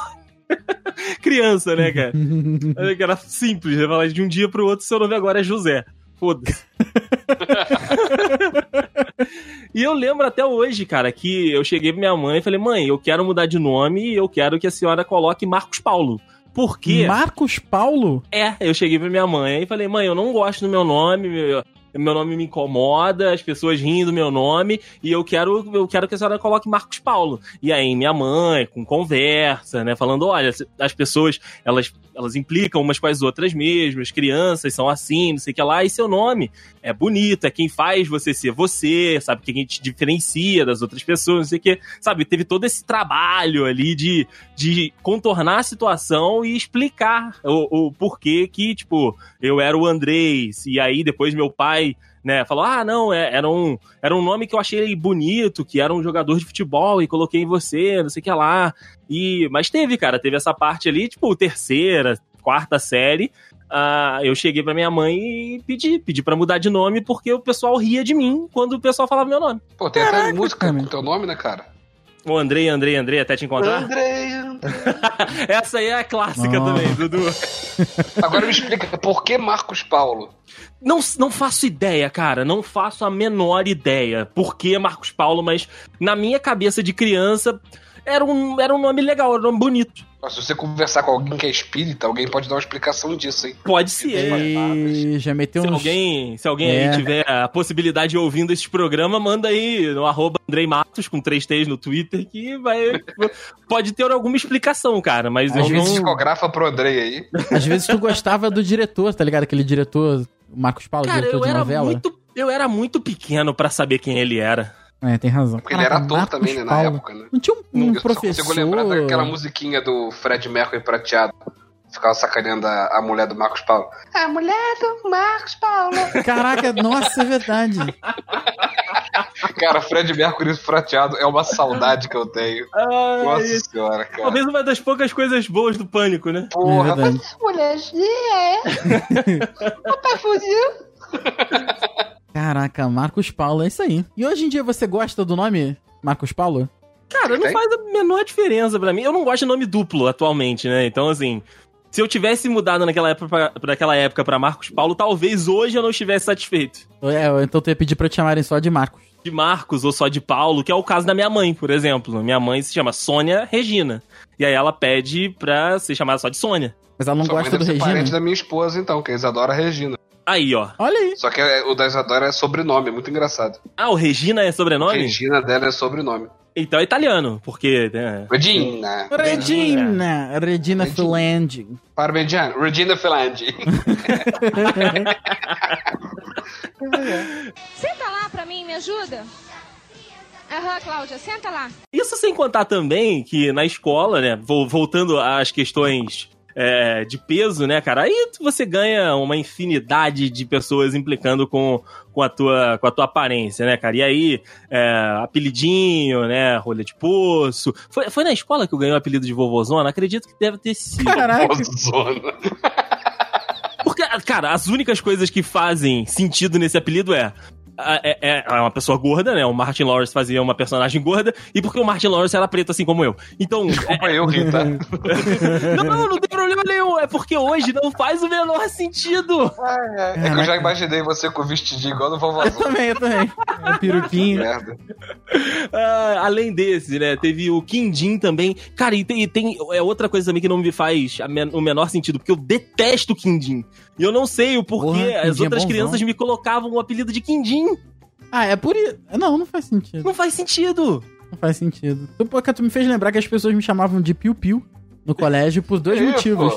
Speaker 3: Criança, né, cara? Era simples, né? De um dia pro outro, seu nome agora é José. Foda-se. e eu lembro até hoje, cara, que eu cheguei pra minha mãe e falei, mãe, eu quero mudar de nome e eu quero que a senhora coloque Marcos Paulo. Por quê?
Speaker 2: Marcos Paulo?
Speaker 3: É, eu cheguei pra minha mãe e falei, mãe, eu não gosto do meu nome, meu, meu nome me incomoda, as pessoas riem do meu nome, e eu quero, eu quero que a senhora coloque Marcos Paulo. E aí minha mãe, com conversa, né, falando, olha, as pessoas, elas, elas implicam umas com as outras mesmo, as crianças são assim, não sei o que lá, e seu nome é bonito, é quem faz você ser você, sabe, quem te diferencia das outras pessoas, não sei o que, sabe, teve todo esse trabalho ali de, de contornar a situação e explicar o, o porquê que, tipo, eu era o Andrés, e aí depois meu pai, né, falou, ah, não, é- era um, era um nome que eu achei bonito, que era um jogador de futebol e coloquei em você, não sei o que lá, e, mas teve, cara, teve essa parte ali, tipo, terceira, quarta série, ah, eu cheguei pra minha mãe e pedi, pedi pra mudar de nome porque o pessoal ria de mim quando o pessoal falava meu nome.
Speaker 4: Pô, tem até
Speaker 2: Caraca,
Speaker 4: música
Speaker 2: cara.
Speaker 4: com teu nome, né, cara?
Speaker 3: O Andrei, Andrei, Andrei, até te encontrar.
Speaker 4: Andrei, Andrei.
Speaker 3: Essa aí é a clássica
Speaker 2: Nossa.
Speaker 3: também, Dudu.
Speaker 4: Agora me explica, por que Marcos Paulo?
Speaker 3: Não, não faço ideia, cara. Não faço a menor ideia. Por que Marcos Paulo, mas na minha cabeça de criança era um, era um nome legal, era um nome bonito.
Speaker 4: Mas Se você conversar com alguém que é espírita, alguém pode dar uma explicação disso, hein?
Speaker 3: Pode ser.
Speaker 2: E já meteu
Speaker 3: Se
Speaker 2: uns...
Speaker 3: alguém, se alguém
Speaker 2: É.
Speaker 3: aí tiver a possibilidade de ouvindo esse programa, manda aí no arroba Andrei Matos com três T's no Twitter que vai. pode ter alguma explicação, cara. Mas
Speaker 2: Às
Speaker 3: eu
Speaker 4: Alguém
Speaker 3: não.
Speaker 2: vezes-
Speaker 4: psicografa pro Andrei aí.
Speaker 2: Às vezes tu gostava do diretor, tá ligado? Aquele diretor, Marcos Paulo,
Speaker 3: Cara,
Speaker 2: diretor
Speaker 3: eu
Speaker 2: de
Speaker 3: era
Speaker 2: novela.
Speaker 3: muito. Eu era muito pequeno pra saber quem ele era.
Speaker 2: É, tem razão.
Speaker 4: Porque ele era
Speaker 2: Caraca,
Speaker 4: ator
Speaker 2: Marcos
Speaker 4: também, né, na
Speaker 2: Paulo.
Speaker 4: época, né?
Speaker 2: Não tinha um, um
Speaker 4: eu
Speaker 2: professor...
Speaker 4: só consigo lembrar daquela musiquinha do Fred Mercury prateado. Ficava sacaneando a, a mulher do Marcos Paulo. A mulher do Marcos Paulo.
Speaker 2: Caraca, nossa, é verdade.
Speaker 4: Cara, Fred Mercury prateado é uma saudade que eu tenho. Nossa senhora, cara.
Speaker 3: Talvez uma das poucas coisas boas do pânico, né?
Speaker 2: É
Speaker 4: Porra, essa mulherzinha é. Papai fuzil.
Speaker 2: Caraca, Marcos Paulo, é isso aí. E hoje em dia você gosta do nome Marcos Paulo?
Speaker 3: Cara, não faz a menor diferença pra mim. Eu não gosto de nome duplo atualmente, né? Então, assim, se eu tivesse mudado naquela época pra, pra aquela época pra Marcos Paulo, talvez hoje eu não estivesse satisfeito.
Speaker 2: É, então tu ia pedir pra te chamarem só de Marcos.
Speaker 3: De Marcos ou só de Paulo, que é o caso da minha mãe, por exemplo. Minha mãe se chama Sônia Regina. E aí ela pede pra ser chamada só de Sônia.
Speaker 2: Mas ela não
Speaker 4: Sua
Speaker 2: gosta do Regina.
Speaker 4: parente da minha esposa, então, que é Isadora Regina.
Speaker 3: Aí, ó.
Speaker 2: Olha aí.
Speaker 4: Só que o da Isadora é sobrenome, é muito engraçado.
Speaker 3: Ah, o Regina é sobrenome?
Speaker 4: Regina dela é sobrenome.
Speaker 3: Então é italiano, porque. Né,
Speaker 4: Regina.
Speaker 2: Regina. Regina Philange.
Speaker 4: Parmegiana. Regina Philange.
Speaker 5: Senta lá pra mim, me ajuda. Aham, Cláudia, senta lá.
Speaker 3: Isso sem contar também que na escola, né, vol- voltando às questões é, de peso, né, cara? Aí você ganha uma infinidade de pessoas implicando com, com, a, tua, com a tua aparência, né, cara? E aí, é, apelidinho, né? Rolha de poço. Foi, foi na escola que eu ganhei o apelido de vovozona? Acredito que deve ter sido.
Speaker 2: Caraca.
Speaker 4: Zona.
Speaker 3: Cara, as únicas coisas que fazem sentido nesse apelido é. É, é- é uma pessoa gorda, né? O Martin Lawrence fazia uma personagem gorda, e porque o Martin Lawrence era preto assim como eu. Então. é-
Speaker 4: Desculpa eu, Rita.
Speaker 3: não, não, não tem problema nenhum. É porque hoje não faz o menor sentido.
Speaker 4: É, é que eu já imaginei você com vestidinho igual no
Speaker 2: Eu
Speaker 4: vovózão.
Speaker 2: também, eu também. É peruquinho.
Speaker 4: Merda.
Speaker 3: Ah, além desse, né? Teve o Quindim também. Cara, e tem, e tem- é outra coisa também que não me faz a men- o menor sentido, porque eu detesto Quindim. E eu não sei o porquê
Speaker 2: Porra,
Speaker 3: as
Speaker 2: é
Speaker 3: outras
Speaker 2: bonzão.
Speaker 3: crianças me colocavam o apelido de Quindim.
Speaker 2: Ah, é por isso. Não, não faz sentido.
Speaker 3: Não faz sentido.
Speaker 2: Não faz sentido. Tu, porque tu me fez lembrar que as pessoas me chamavam de Piu Piu no colégio por dois motivos.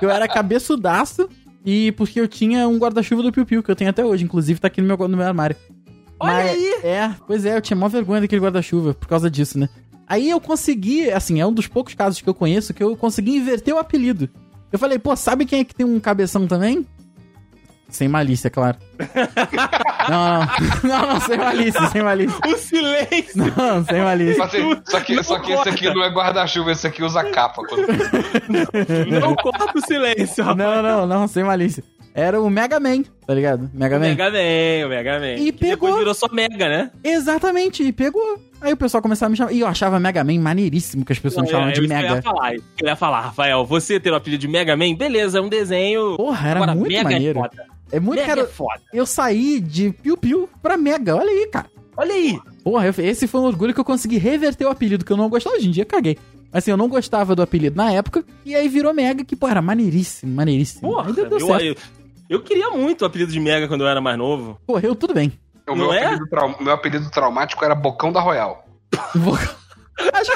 Speaker 2: Eu era cabeçudaço e porque eu tinha um guarda-chuva do Piu Piu, que eu tenho até hoje. Inclusive tá aqui no meu, no meu armário.
Speaker 3: Olha
Speaker 2: Mas-
Speaker 3: aí.
Speaker 2: É, pois é, eu tinha mó vergonha daquele guarda-chuva por causa disso, né? Aí eu consegui, assim, é um dos poucos casos que eu conheço que eu consegui inverter o apelido. Eu falei, pô, sabe quem é que tem um cabeção também? Sem malícia, claro. não, não, não, não, sem malícia, sem malícia.
Speaker 3: O silêncio.
Speaker 2: Não, sem malícia.
Speaker 4: Mas, assim, só que,
Speaker 3: Não
Speaker 4: só que esse aqui não é guarda-chuva, esse aqui usa capa. Quando...
Speaker 3: Não corta o silêncio, rapaz.
Speaker 2: Não, não, não, sem malícia. Era o Mega Man, tá ligado? Mega
Speaker 3: O
Speaker 2: Man.
Speaker 3: Mega Man, o Mega Man.
Speaker 2: E
Speaker 3: Que Depois
Speaker 2: pegou.
Speaker 3: virou só Mega, né?
Speaker 2: Exatamente, e pegou. Aí o pessoal começava a me chamar. E eu achava Mega Man maneiríssimo que as pessoas me chamavam
Speaker 3: É,
Speaker 2: de
Speaker 3: eu- que Eu ia
Speaker 2: Mega.
Speaker 3: falar, que eu ia falar, Rafael, você ter o apelido de Mega Man, beleza, é um desenho.
Speaker 2: Porra, era
Speaker 3: Agora,
Speaker 2: muito
Speaker 3: Mega
Speaker 2: maneiro.
Speaker 3: é foda.
Speaker 2: É muito,
Speaker 3: Mega
Speaker 2: cara.
Speaker 3: é foda.
Speaker 2: Eu saí de Piu Piu pra Mega. Olha aí, cara.
Speaker 3: Olha aí.
Speaker 2: Porra, esse foi um orgulho que eu consegui reverter o apelido, que eu não gostava. Hoje em dia, caguei. Assim, eu não gostava do apelido na época, e aí virou Mega, que, pô, era maneiríssimo, maneiríssimo.
Speaker 3: Porra,
Speaker 2: aí deu, deu
Speaker 3: eu,
Speaker 2: certo.
Speaker 3: eu, eu queria muito o apelido de Mega quando eu era mais novo.
Speaker 2: Porra, eu tudo bem.
Speaker 4: O meu,
Speaker 3: é?
Speaker 4: apelido trau- meu apelido traumático era Bocão da Royal.
Speaker 2: Acho,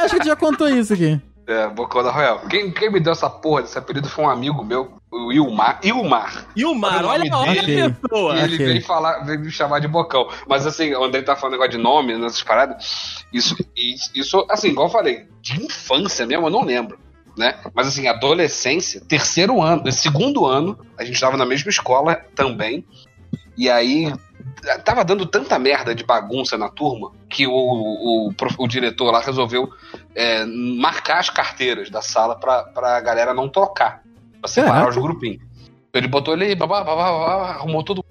Speaker 2: acho que tu já contou isso aqui.
Speaker 4: É, Bocão da Royal. Quem, quem me deu essa porra desse apelido foi um amigo meu, o Ilmar. Ilmar.
Speaker 3: E o Mar,
Speaker 4: Olha o
Speaker 3: olha,
Speaker 2: dele.
Speaker 3: a pessoa.
Speaker 4: E ele veio falar, veio me chamar de Bocão. Mas assim, o André tá falando negócio de nome nessas paradas. Isso, isso, isso, assim, igual eu falei, de infância mesmo, eu não lembro. Né? Mas assim, adolescência, terceiro ano, segundo ano, a gente tava na mesma escola também. E aí tava dando tanta merda de bagunça na turma que o, o, prof- o diretor lá resolveu é, marcar as carteiras da sala pra, pra galera não trocar. Pra separar
Speaker 2: Caraca.
Speaker 4: os grupinhos. Ele botou ele, babá, babá, babá, arrumou tudo.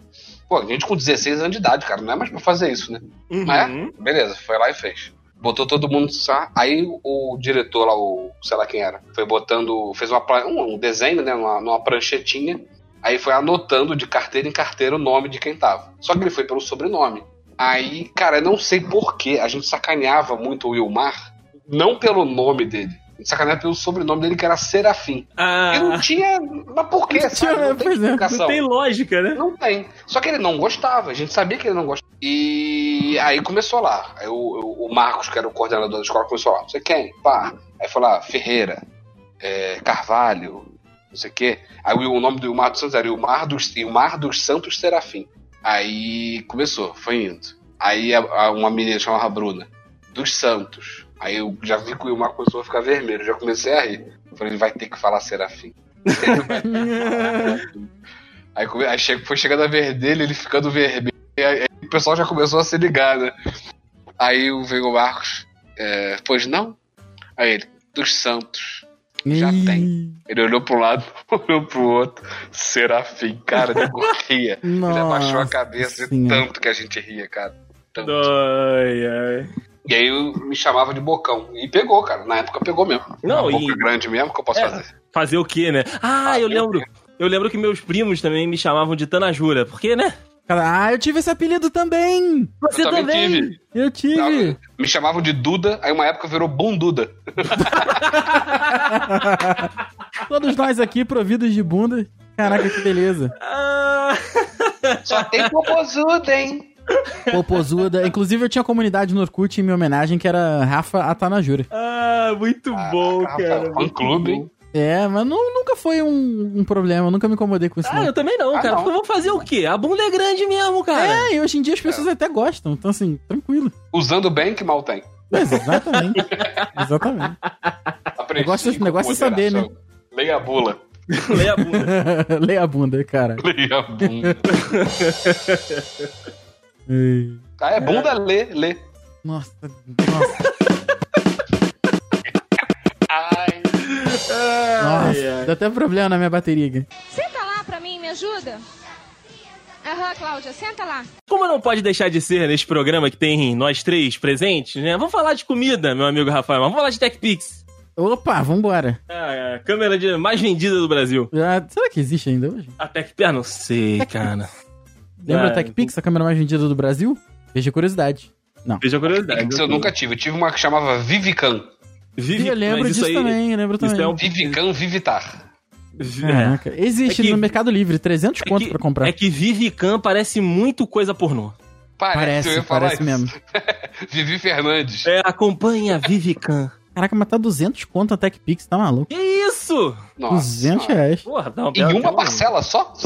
Speaker 4: Pô, a gente com 16 anos de idade, cara, não é mais pra fazer isso, né?
Speaker 3: Uhum.
Speaker 4: Mas, beleza, foi lá e fez. Botou todo mundo. sa- Aí o diretor lá, o sei lá quem era, foi botando. fez uma, um, desenho, né? Numa, numa pranchetinha. Aí foi anotando de carteira em carteira o nome de quem tava. Só que ele foi pelo sobrenome. Aí, cara, eu não sei porquê, a gente sacaneava muito o Wilmar, não pelo nome dele. A gente sacaneava pelo sobrenome dele, que era Serafim. E não
Speaker 3: Ah,
Speaker 4: tinha. Mas por quê?
Speaker 2: Não tinha,
Speaker 4: Não tem
Speaker 2: é.
Speaker 3: não tem lógica, né?
Speaker 4: Não tem. Só que ele não gostava, a gente sabia que ele não gostava. E aí começou lá. Aí o, o- Marcos, que era o coordenador da escola, começou lá. Você quem? Pá. Aí falou lá, Ferreira, é, Carvalho, não sei o quê. Aí o, nome do Ilmar dos Santos era Ilmar dos, Ilmar dos Santos Serafim. Aí começou, foi indo. Aí a- a- uma menina chamava Bruna, dos Santos. Aí eu já vi que o Ilmar começou a ficar vermelho, já comecei a rir. Falei, ele vai ter que falar Serafim. Aí, aí foi chegando a ver dele, ele ficando vermelho. Aí, pessoal já começou a se ligar, né? Aí o- veio o Marcos. é, pois não? Aí ele, dos Santos. Já
Speaker 2: Ih,
Speaker 4: tem. Ele olhou pro lado, olhou pro outro. Serafim, cara, ele ria. Ele abaixou a cabeça de tanto que a gente ria, cara. Tanto.
Speaker 3: Ai, ai.
Speaker 4: E aí eu me chamava de bocão. E pegou, cara. Na época pegou mesmo.
Speaker 3: Não,
Speaker 4: Uma
Speaker 3: e-
Speaker 4: boca grande mesmo que eu posso
Speaker 3: É.
Speaker 4: fazer.
Speaker 3: Fazer o quê, né? Ah, eu
Speaker 4: Fazer o
Speaker 3: lembro. Eu lembro que meus primos também me chamavam de Tanajura. Porque, né?
Speaker 2: Cara, ah, eu tive esse apelido também!
Speaker 3: Você
Speaker 4: Eu também
Speaker 3: também.
Speaker 4: tive.
Speaker 2: Eu tive!
Speaker 4: Não, me chamavam de Duda, aí uma época virou Bunduda.
Speaker 2: Todos nós aqui providos de bunda. Caraca, que beleza.
Speaker 3: Ah,
Speaker 4: Só tem popozuda, hein?
Speaker 2: Popozuda. Inclusive, eu tinha comunidade no Orkut em minha homenagem que era Rafa Atanajura.
Speaker 3: ah, muito bom,
Speaker 4: Caraca,
Speaker 3: cara.
Speaker 4: Fã-clube,
Speaker 3: bom.
Speaker 4: hein?
Speaker 2: É, mas nu- nunca foi um, um problema, eu nunca me incomodei com isso.
Speaker 3: Ah,
Speaker 2: não.
Speaker 3: eu também não,
Speaker 4: Ah,
Speaker 3: cara.
Speaker 4: não.
Speaker 3: Porque eu vou fazer o quê? A bunda é grande mesmo, cara.
Speaker 2: É, e hoje em dia as pessoas até gostam, então assim, tranquilo.
Speaker 4: Usando bem que mal tem.
Speaker 2: Mas, exatamente. exatamente.
Speaker 4: Aprendi
Speaker 2: Negócio-
Speaker 4: com
Speaker 2: negócio é saber,
Speaker 4: moderação. Leia a bula.
Speaker 3: Leia a bunda.
Speaker 2: Leia a bunda, cara.
Speaker 4: Leia a bunda. Ah, é bunda, lê, lê.
Speaker 2: Nossa, nossa, Dá até problema na minha bateria aqui.
Speaker 5: Senta lá pra mim, me ajuda. Aham, Cláudia, senta lá.
Speaker 3: Como não pode deixar de ser neste programa que tem nós três presentes, né? Vamos falar de comida, meu amigo Rafael. Vamos falar de TechPix.
Speaker 2: Opa, vambora.
Speaker 3: A câmera de mais vendida do Brasil.
Speaker 2: Ah, será que existe ainda hoje?
Speaker 3: A TechPix, ah, não sei,
Speaker 2: TechPix.
Speaker 3: cara.
Speaker 2: Lembra
Speaker 3: Ah,
Speaker 2: a TechPix, a câmera mais vendida do Brasil? Veja curiosidade.
Speaker 3: Veja a curiosidade.
Speaker 4: Isso eu nunca tive. Eu tive uma que chamava Vivican.
Speaker 3: Vive,
Speaker 2: eu lembro disso
Speaker 3: isso aí,
Speaker 2: também, eu lembro
Speaker 3: Isso
Speaker 2: também.
Speaker 3: é um...
Speaker 4: Vivican Vivitar.
Speaker 3: É.
Speaker 2: Caraca. Existe
Speaker 3: É que-
Speaker 2: no Mercado Livre, 300
Speaker 3: É
Speaker 2: conto
Speaker 3: que,
Speaker 2: pra comprar.
Speaker 3: é que Vivican parece muito coisa pornô.
Speaker 4: Parece,
Speaker 2: Parece, parece mesmo.
Speaker 4: Vivi Fernandes.
Speaker 3: É, acompanha Vivican.
Speaker 2: Caraca, mas tá 200 conto a TechPix, tá maluco?
Speaker 3: Que isso?
Speaker 4: Nossa.
Speaker 2: 200
Speaker 4: senhora.
Speaker 2: reais.
Speaker 3: Porra, dá uma
Speaker 4: Em uma parcela só?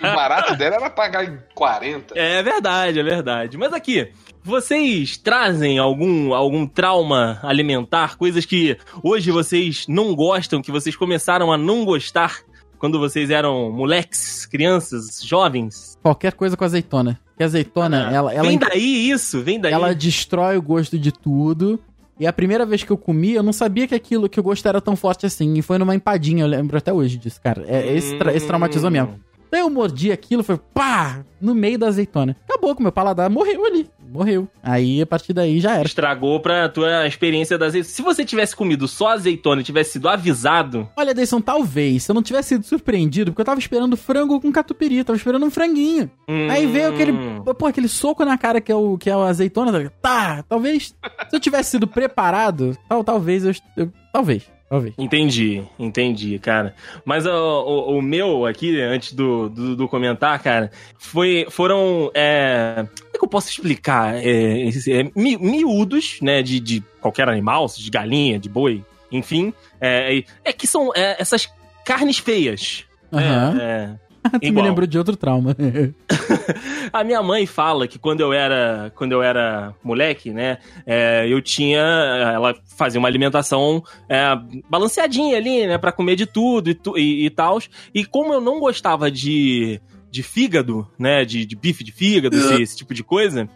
Speaker 4: o barato dela era pagar em 40.
Speaker 3: É verdade, é verdade. Mas aqui, vocês trazem algum, algum trauma alimentar? Coisas que hoje vocês não gostam, que vocês começaram a não gostar quando vocês eram moleques, crianças, jovens?
Speaker 2: Qualquer coisa com azeitona. Porque a azeitona, ela, ela,
Speaker 3: vem daí isso, vem daí.
Speaker 2: ela destrói o gosto de tudo. E a primeira vez que eu comi, eu não sabia que aquilo, que o gosto era tão forte assim. E foi numa empadinha, eu lembro até hoje disso, cara. É, esse, tra- esse traumatizou
Speaker 3: Hum.
Speaker 2: mesmo. Daí eu mordi aquilo, foi pá! No meio da azeitona. Acabou com o meu paladar, morreu ali. Morreu. Aí, a partir daí, já era.
Speaker 3: Estragou pra tua experiência da azeitona. Se você tivesse comido só azeitona e tivesse sido avisado,
Speaker 2: Olha, Deison, talvez, se eu não tivesse sido surpreendido, porque eu tava esperando frango com catupiry, tava esperando um franguinho. Aí veio aquele,
Speaker 3: Hum.
Speaker 2: pô, aquele soco na cara que é o que é a azeitona. Tá, talvez, se eu tivesse sido preparado, tal, talvez eu, eu talvez, talvez.
Speaker 3: Entendi, entendi, cara. Mas o, o, o meu aqui, antes do, do, do comentar, cara, foi, foram. É que eu posso explicar? É, é, mi- miúdos, né, de, de qualquer animal, de galinha, de boi, enfim. É, é que são é, essas carnes feias. né?
Speaker 2: Aham.
Speaker 3: É,
Speaker 2: tu me
Speaker 3: igual.
Speaker 2: lembrou de outro trauma.
Speaker 3: A minha mãe fala que quando eu era, quando eu era moleque, né, é, eu tinha, ela fazia uma alimentação é, balanceadinha ali, né, para comer de tudo e, tu, e, e tal. E como eu não gostava de de fígado, né, de, de bife de fígado, esse, esse tipo de coisa,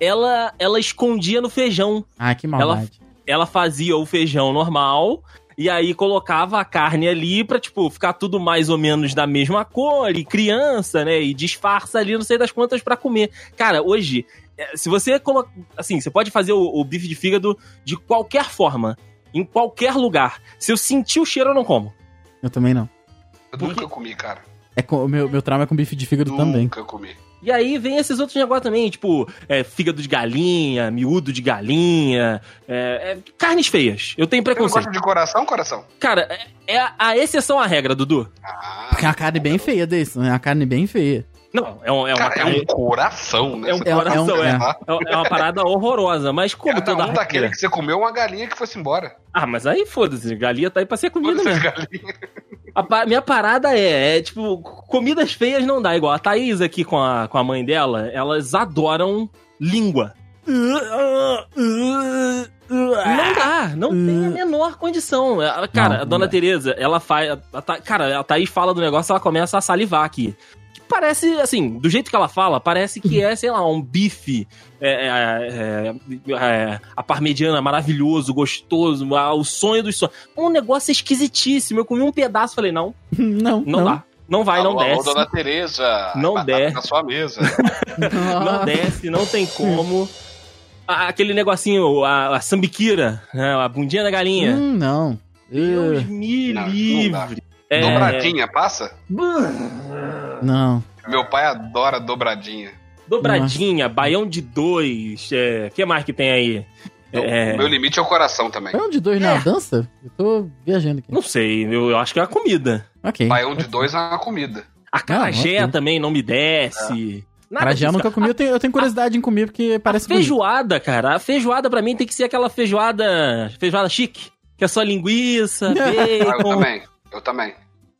Speaker 3: ela ela escondia no feijão.
Speaker 2: ah, que maldade.
Speaker 3: Ela fazia o feijão normal e aí colocava a carne ali pra, tipo, ficar tudo mais ou menos da mesma cor e criança, né? E disfarça ali, não sei das quantas, pra comer. Cara, hoje, é, se você coloca. Assim, você pode fazer o, o bife de fígado de qualquer forma, em qualquer lugar. Se eu sentir o cheiro, eu não como.
Speaker 2: Eu também não.
Speaker 4: Eu
Speaker 3: Porque-
Speaker 4: nunca comi, cara.
Speaker 2: É com, o meu, meu trauma é com bife de fígado também.
Speaker 4: Nunca comi.
Speaker 3: E aí vem esses outros negócios também, tipo, é, fígado de galinha, miúdo de galinha, é, é, carnes feias. Eu tenho
Speaker 4: Você
Speaker 3: preconceito.
Speaker 4: gosta de coração, coração?
Speaker 3: Cara, é, é a, a exceção à regra, Dudu.
Speaker 4: Ah,
Speaker 2: Porque é uma carne bem feia desse, né? É uma carne bem feia.
Speaker 3: Não, é, um, é uma
Speaker 4: cara, é um coração, né?
Speaker 3: É um
Speaker 4: Você
Speaker 2: é
Speaker 3: coração,
Speaker 2: é um-
Speaker 3: é.
Speaker 2: é.
Speaker 3: É uma parada horrorosa, mas como
Speaker 4: Cada
Speaker 3: toda
Speaker 4: um daquele que você comeu uma galinha que fosse embora.
Speaker 3: Ah, mas aí foda-se, galinha tá aí pra ser comida mesmo. A minha parada é, é, tipo, comidas feias não dá. Igual a Thaís aqui com a, com a mãe dela, elas adoram língua. Não dá, não tem a menor condição. Ela- Cara,
Speaker 2: Não,
Speaker 3: a dona dá.Eza, ela faz. a Tha- cara, a Thaís fala do negócio, ela começa a salivar aqui. Parece, assim, do jeito que ela fala, parece que é, sei lá, um bife. é, é, é, é, a parmegiana maravilhoso, gostoso, ah, o sonho dos sonhos. Um negócio esquisitíssimo. Eu comi um pedaço e falei, não,
Speaker 2: não,
Speaker 3: não, dá. Não vai, não
Speaker 4: alô,
Speaker 3: desce.
Speaker 4: dona Tereza.
Speaker 3: Não desce.
Speaker 4: Na sua mesa.
Speaker 3: Não desce, não tem como. Aquele negocinho, a, a sambiquira, né, a bundinha da galinha.
Speaker 2: Hum, não.
Speaker 3: Deus me
Speaker 4: Não, não
Speaker 3: livre. É,
Speaker 4: Dobradinha, passa?
Speaker 2: não.
Speaker 4: Meu pai adora dobradinha.
Speaker 3: Dobradinha, baião de dois. O que mais que tem aí? É,
Speaker 4: O meu limite é o coração também.
Speaker 2: Baião de dois na dança? Eu tô viajando aqui.
Speaker 3: não sei, eu, eu acho que é a comida.
Speaker 2: Ok.
Speaker 4: Baião de dois é uma comida.
Speaker 3: A carajé
Speaker 2: ok.
Speaker 3: também não me desce. Nada
Speaker 2: Carajé eu nunca comi, eu tenho, eu tenho curiosidade em comer porque parece bonito.
Speaker 3: Feijoada, cara. A feijoada pra mim tem que ser aquela feijoada. Feijoada chique. Que é só linguiça,
Speaker 4: Ah, eu
Speaker 3: bacon.
Speaker 4: também. Eu também.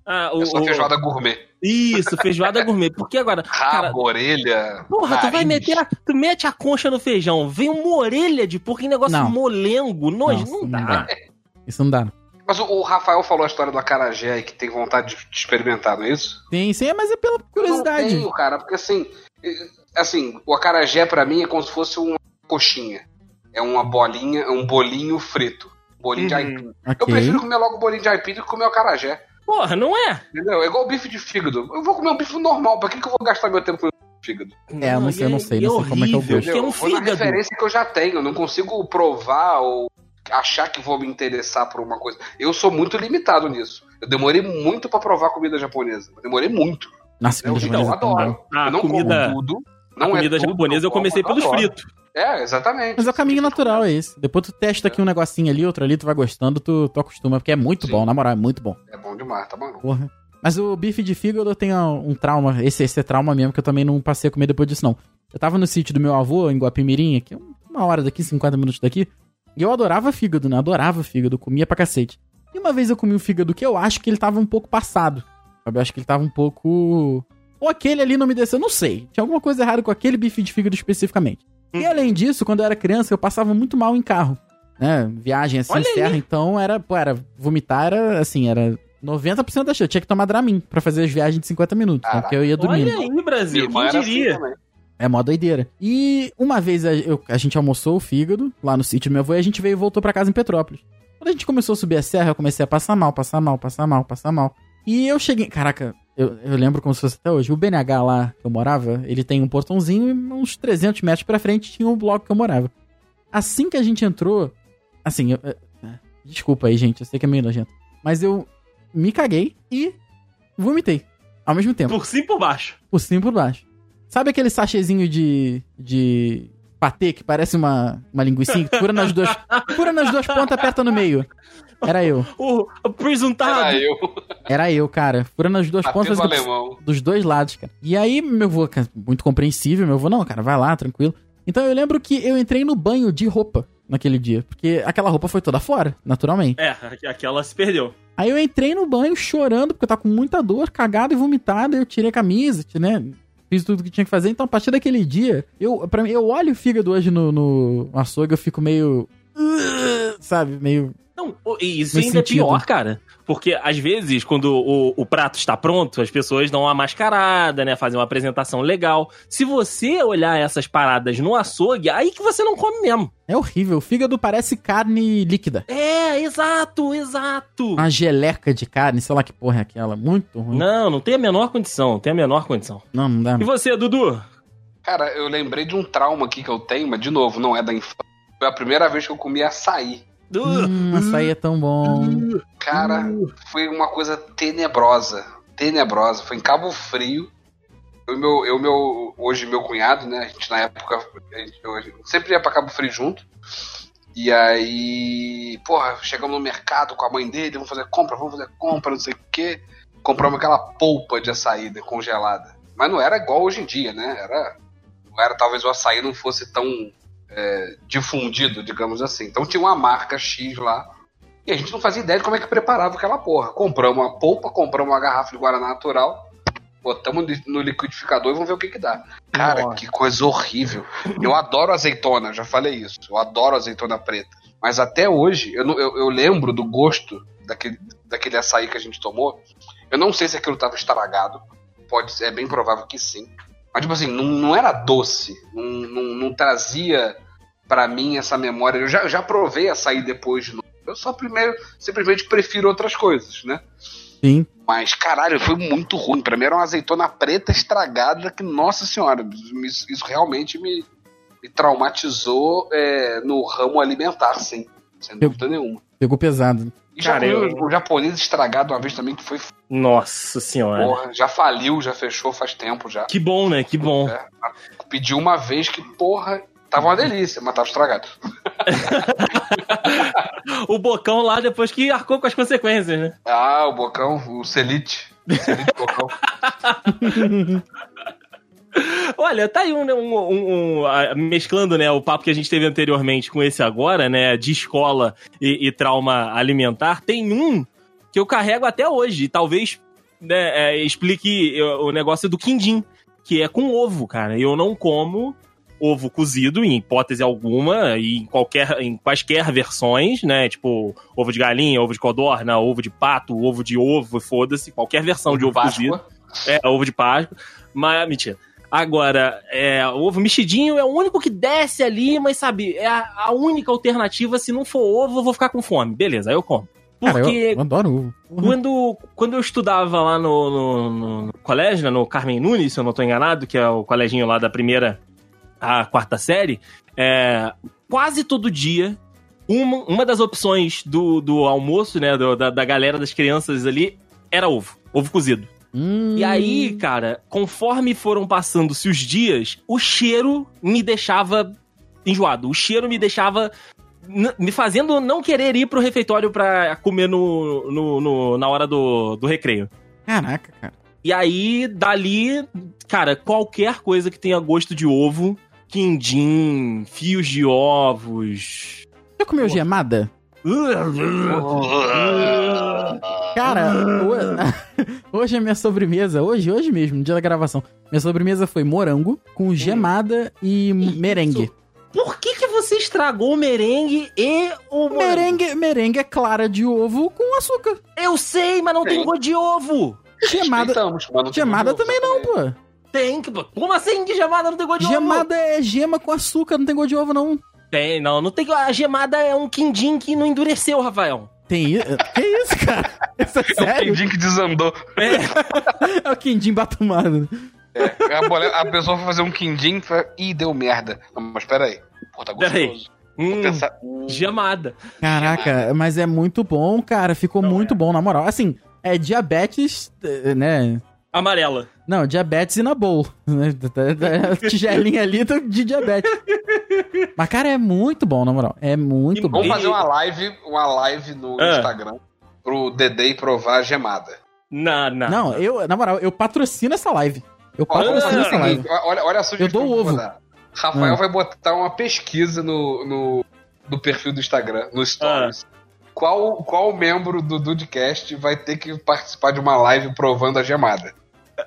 Speaker 3: ah, o,
Speaker 4: Eu sou
Speaker 3: o-
Speaker 4: feijoada gourmet.
Speaker 3: Isso, feijoada gourmet. Porque agora.
Speaker 4: Rabo,
Speaker 3: Cara,
Speaker 4: orelha.
Speaker 3: porra, tu vai
Speaker 4: nariz.
Speaker 3: meter a, Tu mete a concha no feijão, vem uma orelha de porco, que negócio
Speaker 2: Não.
Speaker 3: molengo, nojo. Não
Speaker 2: não
Speaker 3: dá.
Speaker 2: dá. Isso não dá.
Speaker 4: Mas o, o Rafael falou a história do acarajé e que tem vontade de experimentar, não é isso?
Speaker 2: Tem, sim, mas é pela
Speaker 4: Eu
Speaker 2: curiosidade.
Speaker 4: não tenho, cara, porque assim, eh, assim, o acarajé pra mim é como se fosse uma coxinha. É uma bolinha, é um bolinho frito. Bolinho de
Speaker 3: Uhum.
Speaker 4: aipim. Eu
Speaker 2: Ok.
Speaker 4: prefiro comer logo o bolinho de aipim do que comer o acarajé.
Speaker 3: Porra, não é?
Speaker 4: Entendeu? É igual bife de fígado. Eu vou comer um bife normal, pra que, que eu vou gastar meu tempo com fígado?
Speaker 2: É, eu não sei, eu não
Speaker 3: e
Speaker 2: sei, não sei como é que é o
Speaker 3: horrível,
Speaker 2: gosto.
Speaker 3: É um
Speaker 4: Eu
Speaker 3: fígado.
Speaker 4: referência que eu já tenho. Eu não consigo provar ou achar que vou me interessar por uma coisa. Eu sou muito limitado nisso. Eu demorei muito pra provar comida japonesa. Eu demorei muito.
Speaker 2: Nossa,
Speaker 4: Eu,
Speaker 2: comida
Speaker 4: então,
Speaker 2: japonesa é tão
Speaker 4: adoro.
Speaker 2: bom.
Speaker 3: Ah,
Speaker 4: eu não
Speaker 3: comida-
Speaker 4: como tudo.
Speaker 3: A
Speaker 4: Não
Speaker 3: comida
Speaker 4: é
Speaker 3: japonesa eu comecei pelos fritos.
Speaker 4: É, exatamente.
Speaker 2: Mas é o caminho natural, é esse. Depois tu testa aqui um negocinho ali, outro ali, tu vai gostando, tu, tu acostuma, porque é muito
Speaker 4: Sim.
Speaker 2: bom, na moral, é muito bom.
Speaker 4: É bom demais, tá maluco?
Speaker 2: Porra. Mas o bife de fígado eu tenho um trauma, esse, esse é trauma mesmo, que eu também não passei a comer depois disso, não. Eu tava no sítio do meu avô, em Guapimirim, que é uma hora daqui, 50 minutos daqui, e eu adorava fígado, né? Adorava fígado, comia pra cacete. E uma vez eu comi um fígado que eu acho que ele tava um pouco passado. Sabe? Eu acho que ele tava um pouco. Ou aquele ali não me desceu, não sei. Tinha alguma coisa errada com aquele bife de fígado especificamente. E além disso, quando eu era criança, eu passava muito mal em carro. Né? Viagem assim,
Speaker 3: Olha aí.
Speaker 2: então era, pô, era. Vomitar era assim, era 90% da chance. Eu tinha que tomar Dramin pra fazer as viagens de 50 minutos, né? Porque eu ia dormindo.
Speaker 3: Olha aí, Brasil, quem
Speaker 4: assim
Speaker 3: diria?
Speaker 4: também.
Speaker 2: É mó doideira. E uma vez a, eu- a gente almoçou o fígado lá no sítio do meu avô e a gente veio e voltou pra casa em Petrópolis. Quando a gente começou a subir a serra, eu comecei a passar mal, passar mal, passar mal, passar mal. E eu cheguei. Caraca, eu, eu lembro como se fosse até hoje. O BNH lá que eu morava, ele tem um portãozinho e uns 300 metros pra frente tinha o bloco que eu morava. Assim que a gente entrou. Assim, eu- é, é, desculpa aí, gente, eu sei que é meio nojento. Mas eu me caguei e vomitei. Ao mesmo tempo.
Speaker 3: Por cima e por baixo.
Speaker 2: Por cima e por baixo. Sabe aquele sachêzinho de. de. Patê que parece uma, uma linguicinha que fura nas duas. fura nas duas pontas, aperta no meio. Era eu.
Speaker 3: O, o presuntado.
Speaker 4: Era eu,
Speaker 2: Era eu, cara. Fura nas duas pontas
Speaker 4: atendo
Speaker 2: faz-
Speaker 4: alemão.
Speaker 2: dos dois lados, cara. E aí, meu avô, cara, muito compreensível, meu avô, não, cara, vai lá, tranquilo. Então eu lembro que eu entrei no banho de roupa naquele dia, porque aquela roupa foi toda fora, naturalmente.
Speaker 3: É, aquela se perdeu.
Speaker 2: Aí eu entrei no banho chorando, porque eu tava com muita dor, cagado e vomitado, eu tirei a camisa, né? Fiz tudo que tinha que fazer. Então, a partir daquele dia, eu, pra mim, eu olho o fígado hoje no, no açougue, eu fico meio. Sabe? Meio.
Speaker 3: Não, e isso
Speaker 2: Nesse
Speaker 3: ainda
Speaker 2: sentido.
Speaker 3: é pior, cara. Porque, às vezes, quando o, o prato está pronto, as pessoas dão uma mascarada, né? Fazem uma apresentação legal. Se você olhar essas paradas no açougue, aí que você não come mesmo.
Speaker 2: É horrível. O fígado parece carne líquida.
Speaker 3: É, exato, exato.
Speaker 2: Uma geleca de carne, sei lá que porra é aquela. Muito ruim. Não,
Speaker 3: Não, não tem a menor condição, não tem a menor condição.
Speaker 2: não, dá.
Speaker 3: E você, Dudu?
Speaker 4: Cara, eu lembrei de um trauma aqui que eu tenho, mas de novo, não é da infância. Foi a primeira vez que eu comi açaí.
Speaker 2: Hum, açaí é tão bom.
Speaker 4: Cara, foi uma coisa tenebrosa. Tenebrosa. Foi em Cabo Frio. Eu, e meu, eu meu, hoje meu cunhado, né? A gente na época. a gente- eu sempre ia pra Cabo Frio junto. E aí, porra, chegamos no mercado com a mãe dele, vamos fazer compra, vamos fazer compra, não sei o quê. Compramos aquela polpa de açaí congelada. Mas não era igual hoje em dia, né? Era. Não era, talvez o açaí não fosse tão é, difundido, digamos assim. Então tinha uma marca X lá. E a gente não fazia ideia de como é que preparava aquela porra. Compramos uma polpa, compramos uma garrafa de Guaraná natural, botamos no liquidificador e vamos ver o que que dá. Cara,
Speaker 3: Nossa.
Speaker 4: que coisa horrível. Eu adoro azeitona, já falei isso. Eu adoro azeitona preta. Mas até hoje, eu, eu, eu lembro do gosto daquele, daquele açaí que a gente tomou. Eu não sei se aquilo estava estragado. Pode ser, é bem provável que sim. Mas, tipo assim, não, não era doce. Não, não, não trazia pra mim essa memória. Eu já, já provei açaí depois de novo. Eu só primeiro, simplesmente prefiro outras coisas, né?
Speaker 2: Sim.
Speaker 4: Mas, caralho, foi muito ruim. Pra mim era uma azeitona preta estragada que, nossa senhora, isso, realmente me, me traumatizou é, no ramo alimentar, sim. Sem
Speaker 2: Eu-
Speaker 4: dúvida nenhuma.
Speaker 2: Pegou pesado.
Speaker 4: Já
Speaker 3: Cara, eu-
Speaker 4: um japonês estragado uma vez também, que foi
Speaker 3: Nossa senhora.
Speaker 4: porra, já faliu, já fechou faz tempo já.
Speaker 3: Que bom, né? Que bom.
Speaker 4: É, pedi uma vez que, porra, tava uma delícia, mas tava estragado.
Speaker 3: O bocão lá depois que arcou com as consequências, né?
Speaker 4: Ah, o bocão, o celite. Celite bocão.
Speaker 3: Olha, tá aí um, né, um- um- um, mesclando, né, o papo que a gente teve anteriormente com esse agora, né, de escola e, e trauma alimentar. Tem um que eu carrego até hoje, e talvez né, é, explique eh, o negócio do quindim, que é com ovo, cara. Eu não como ovo cozido, em hipótese alguma, e em qualquer, em quaisquer versões, né? Tipo, ovo de galinha, ovo de codorna, ovo de pato, ovo de ovo, foda-se, qualquer versão de ovo cozido.
Speaker 4: Páscoa.
Speaker 3: É, ovo de Páscoa. Mas, mentira. Agora, é, o ovo mexidinho é o único que desce ali, mas sabe, é a, a única alternativa. Se não for ovo, eu vou ficar com fome. Beleza, aí eu como.
Speaker 2: Cara, eu,
Speaker 3: Porque
Speaker 2: eu adoro ovo.
Speaker 3: quando, quando eu estudava lá no, no- no- no colégio, né, no Carmen Nunes, se eu não tô enganado, que é o coleginho lá da primeira à quarta série, é, quase todo dia, uma, uma das opções do, do almoço, né, do- da, da galera das crianças ali, era ovo. Ovo cozido.
Speaker 2: Hum,
Speaker 3: E aí, cara, conforme foram passando-se os dias, o cheiro me deixava enjoado. O cheiro me deixava. me fazendo não querer ir pro refeitório pra comer no, no- no- na hora do, do recreio.
Speaker 2: Caraca, cara.
Speaker 3: E aí, dali, cara, qualquer coisa que tenha gosto de ovo, quindim, fios de ovos.
Speaker 2: Já comeu gemada? Cara, hoje a minha sobremesa, hoje, hoje mesmo, no dia da gravação, minha sobremesa foi morango com gemada e merengue.
Speaker 3: Por que, que você estragou o merengue e o morango?
Speaker 2: Merengue, merengue é clara de ovo com açúcar.
Speaker 3: Eu sei, mas não tem gosto de ovo.
Speaker 2: Gemada,
Speaker 4: não tem
Speaker 2: gemada
Speaker 4: de
Speaker 2: também não, pô.
Speaker 3: Tem que. Como assim que gemada não tem gosto de ovo?
Speaker 2: Gemada é gema com açúcar, não tem gosto de ovo, não.
Speaker 3: Tem, não. não tem, a gemada é um quindim que não endureceu, Rafael.
Speaker 2: Tem isso? Que isso, cara? Isso é
Speaker 4: É o quindim que desandou.
Speaker 3: É.
Speaker 2: É o quindim batumado.
Speaker 4: A, mulher- a pessoa foi fazer um quindim e deu merda. Não, mas peraí. Pô, tá gostoso.
Speaker 3: Hum,
Speaker 4: pensar, hum,
Speaker 3: gemada.
Speaker 2: Caraca, mas é muito bom, cara. Ficou muito bom, na moral. Assim, é diabetes, eh, né?
Speaker 3: Amarela.
Speaker 2: Não, diabetes e na bowl. Né? A tigelinha ali de diabetes. Mas, cara, é muito bom, na moral. É muito bom.
Speaker 4: Vamos fazer uma live, uma live no
Speaker 3: Ah.
Speaker 4: Instagram pro Dedei provar a gemada.
Speaker 3: Não, não.
Speaker 2: Não, eu, na moral, eu patrocino essa live. Eu
Speaker 4: Olha,
Speaker 2: patrocino essa
Speaker 4: olha,
Speaker 2: live.
Speaker 4: olha, olha a sugestão
Speaker 2: Eu dou ovo.
Speaker 4: dar. Rafael
Speaker 2: Ah.
Speaker 4: vai botar uma pesquisa no, no, no perfil do Instagram, no Stories.
Speaker 2: Ah.
Speaker 4: Qual, qual membro do Dudcast vai ter que participar de uma live provando a gemada?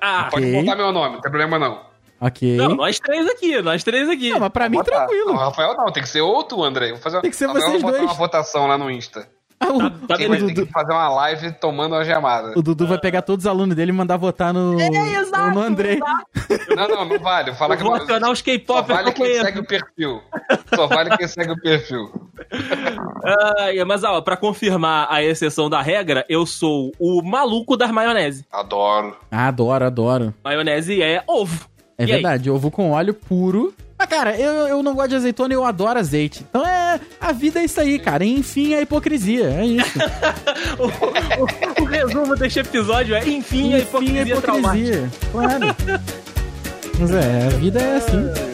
Speaker 3: Ah,
Speaker 4: Pode botar meu nome, não tem problema não.
Speaker 2: Ok.
Speaker 3: não, nós três aqui, nós três aqui.
Speaker 2: Não, mas pra mim,
Speaker 4: Botar.
Speaker 2: tranquilo.
Speaker 4: Não, Rafael não, tem que ser outro, André. Vou fazer,
Speaker 2: Tem que ser
Speaker 4: Rafael,
Speaker 2: vocês
Speaker 4: vou botar
Speaker 2: dois.
Speaker 4: uma votação lá no Insta.
Speaker 2: Ah, o,
Speaker 3: Tá- tá
Speaker 4: vai ter que fazer uma live tomando a gemada?
Speaker 2: o Dudu vai pegar todos os alunos dele e mandar votar no,
Speaker 3: É, exato,
Speaker 2: no Andrei.
Speaker 4: Não, não, não vale.
Speaker 3: Eu
Speaker 4: que
Speaker 3: vou
Speaker 4: não-
Speaker 3: acionar os
Speaker 4: Só
Speaker 3: K-pop
Speaker 4: vale
Speaker 3: que eu
Speaker 4: quem segue
Speaker 3: conheço.
Speaker 4: o perfil. Só vale quem segue o perfil.
Speaker 3: Ah, mas, ó, pra confirmar a exceção da regra, eu sou o maluco das maionese.
Speaker 4: Adoro.
Speaker 2: Ah, adoro, adoro.
Speaker 3: Maionese é ovo.
Speaker 2: É
Speaker 3: E aí?
Speaker 2: verdade, ovo com óleo puro. Mas, cara, eu, eu não gosto de azeitona e eu adoro azeite. Então é. A vida é isso aí, cara. Enfim, a hipocrisia. É isso.
Speaker 3: o, o- o resumo deste episódio é, enfim, a
Speaker 2: Enfim, a
Speaker 3: hipocrisia traumática.
Speaker 2: hipocrisia. Claro. Mas é, a vida é assim.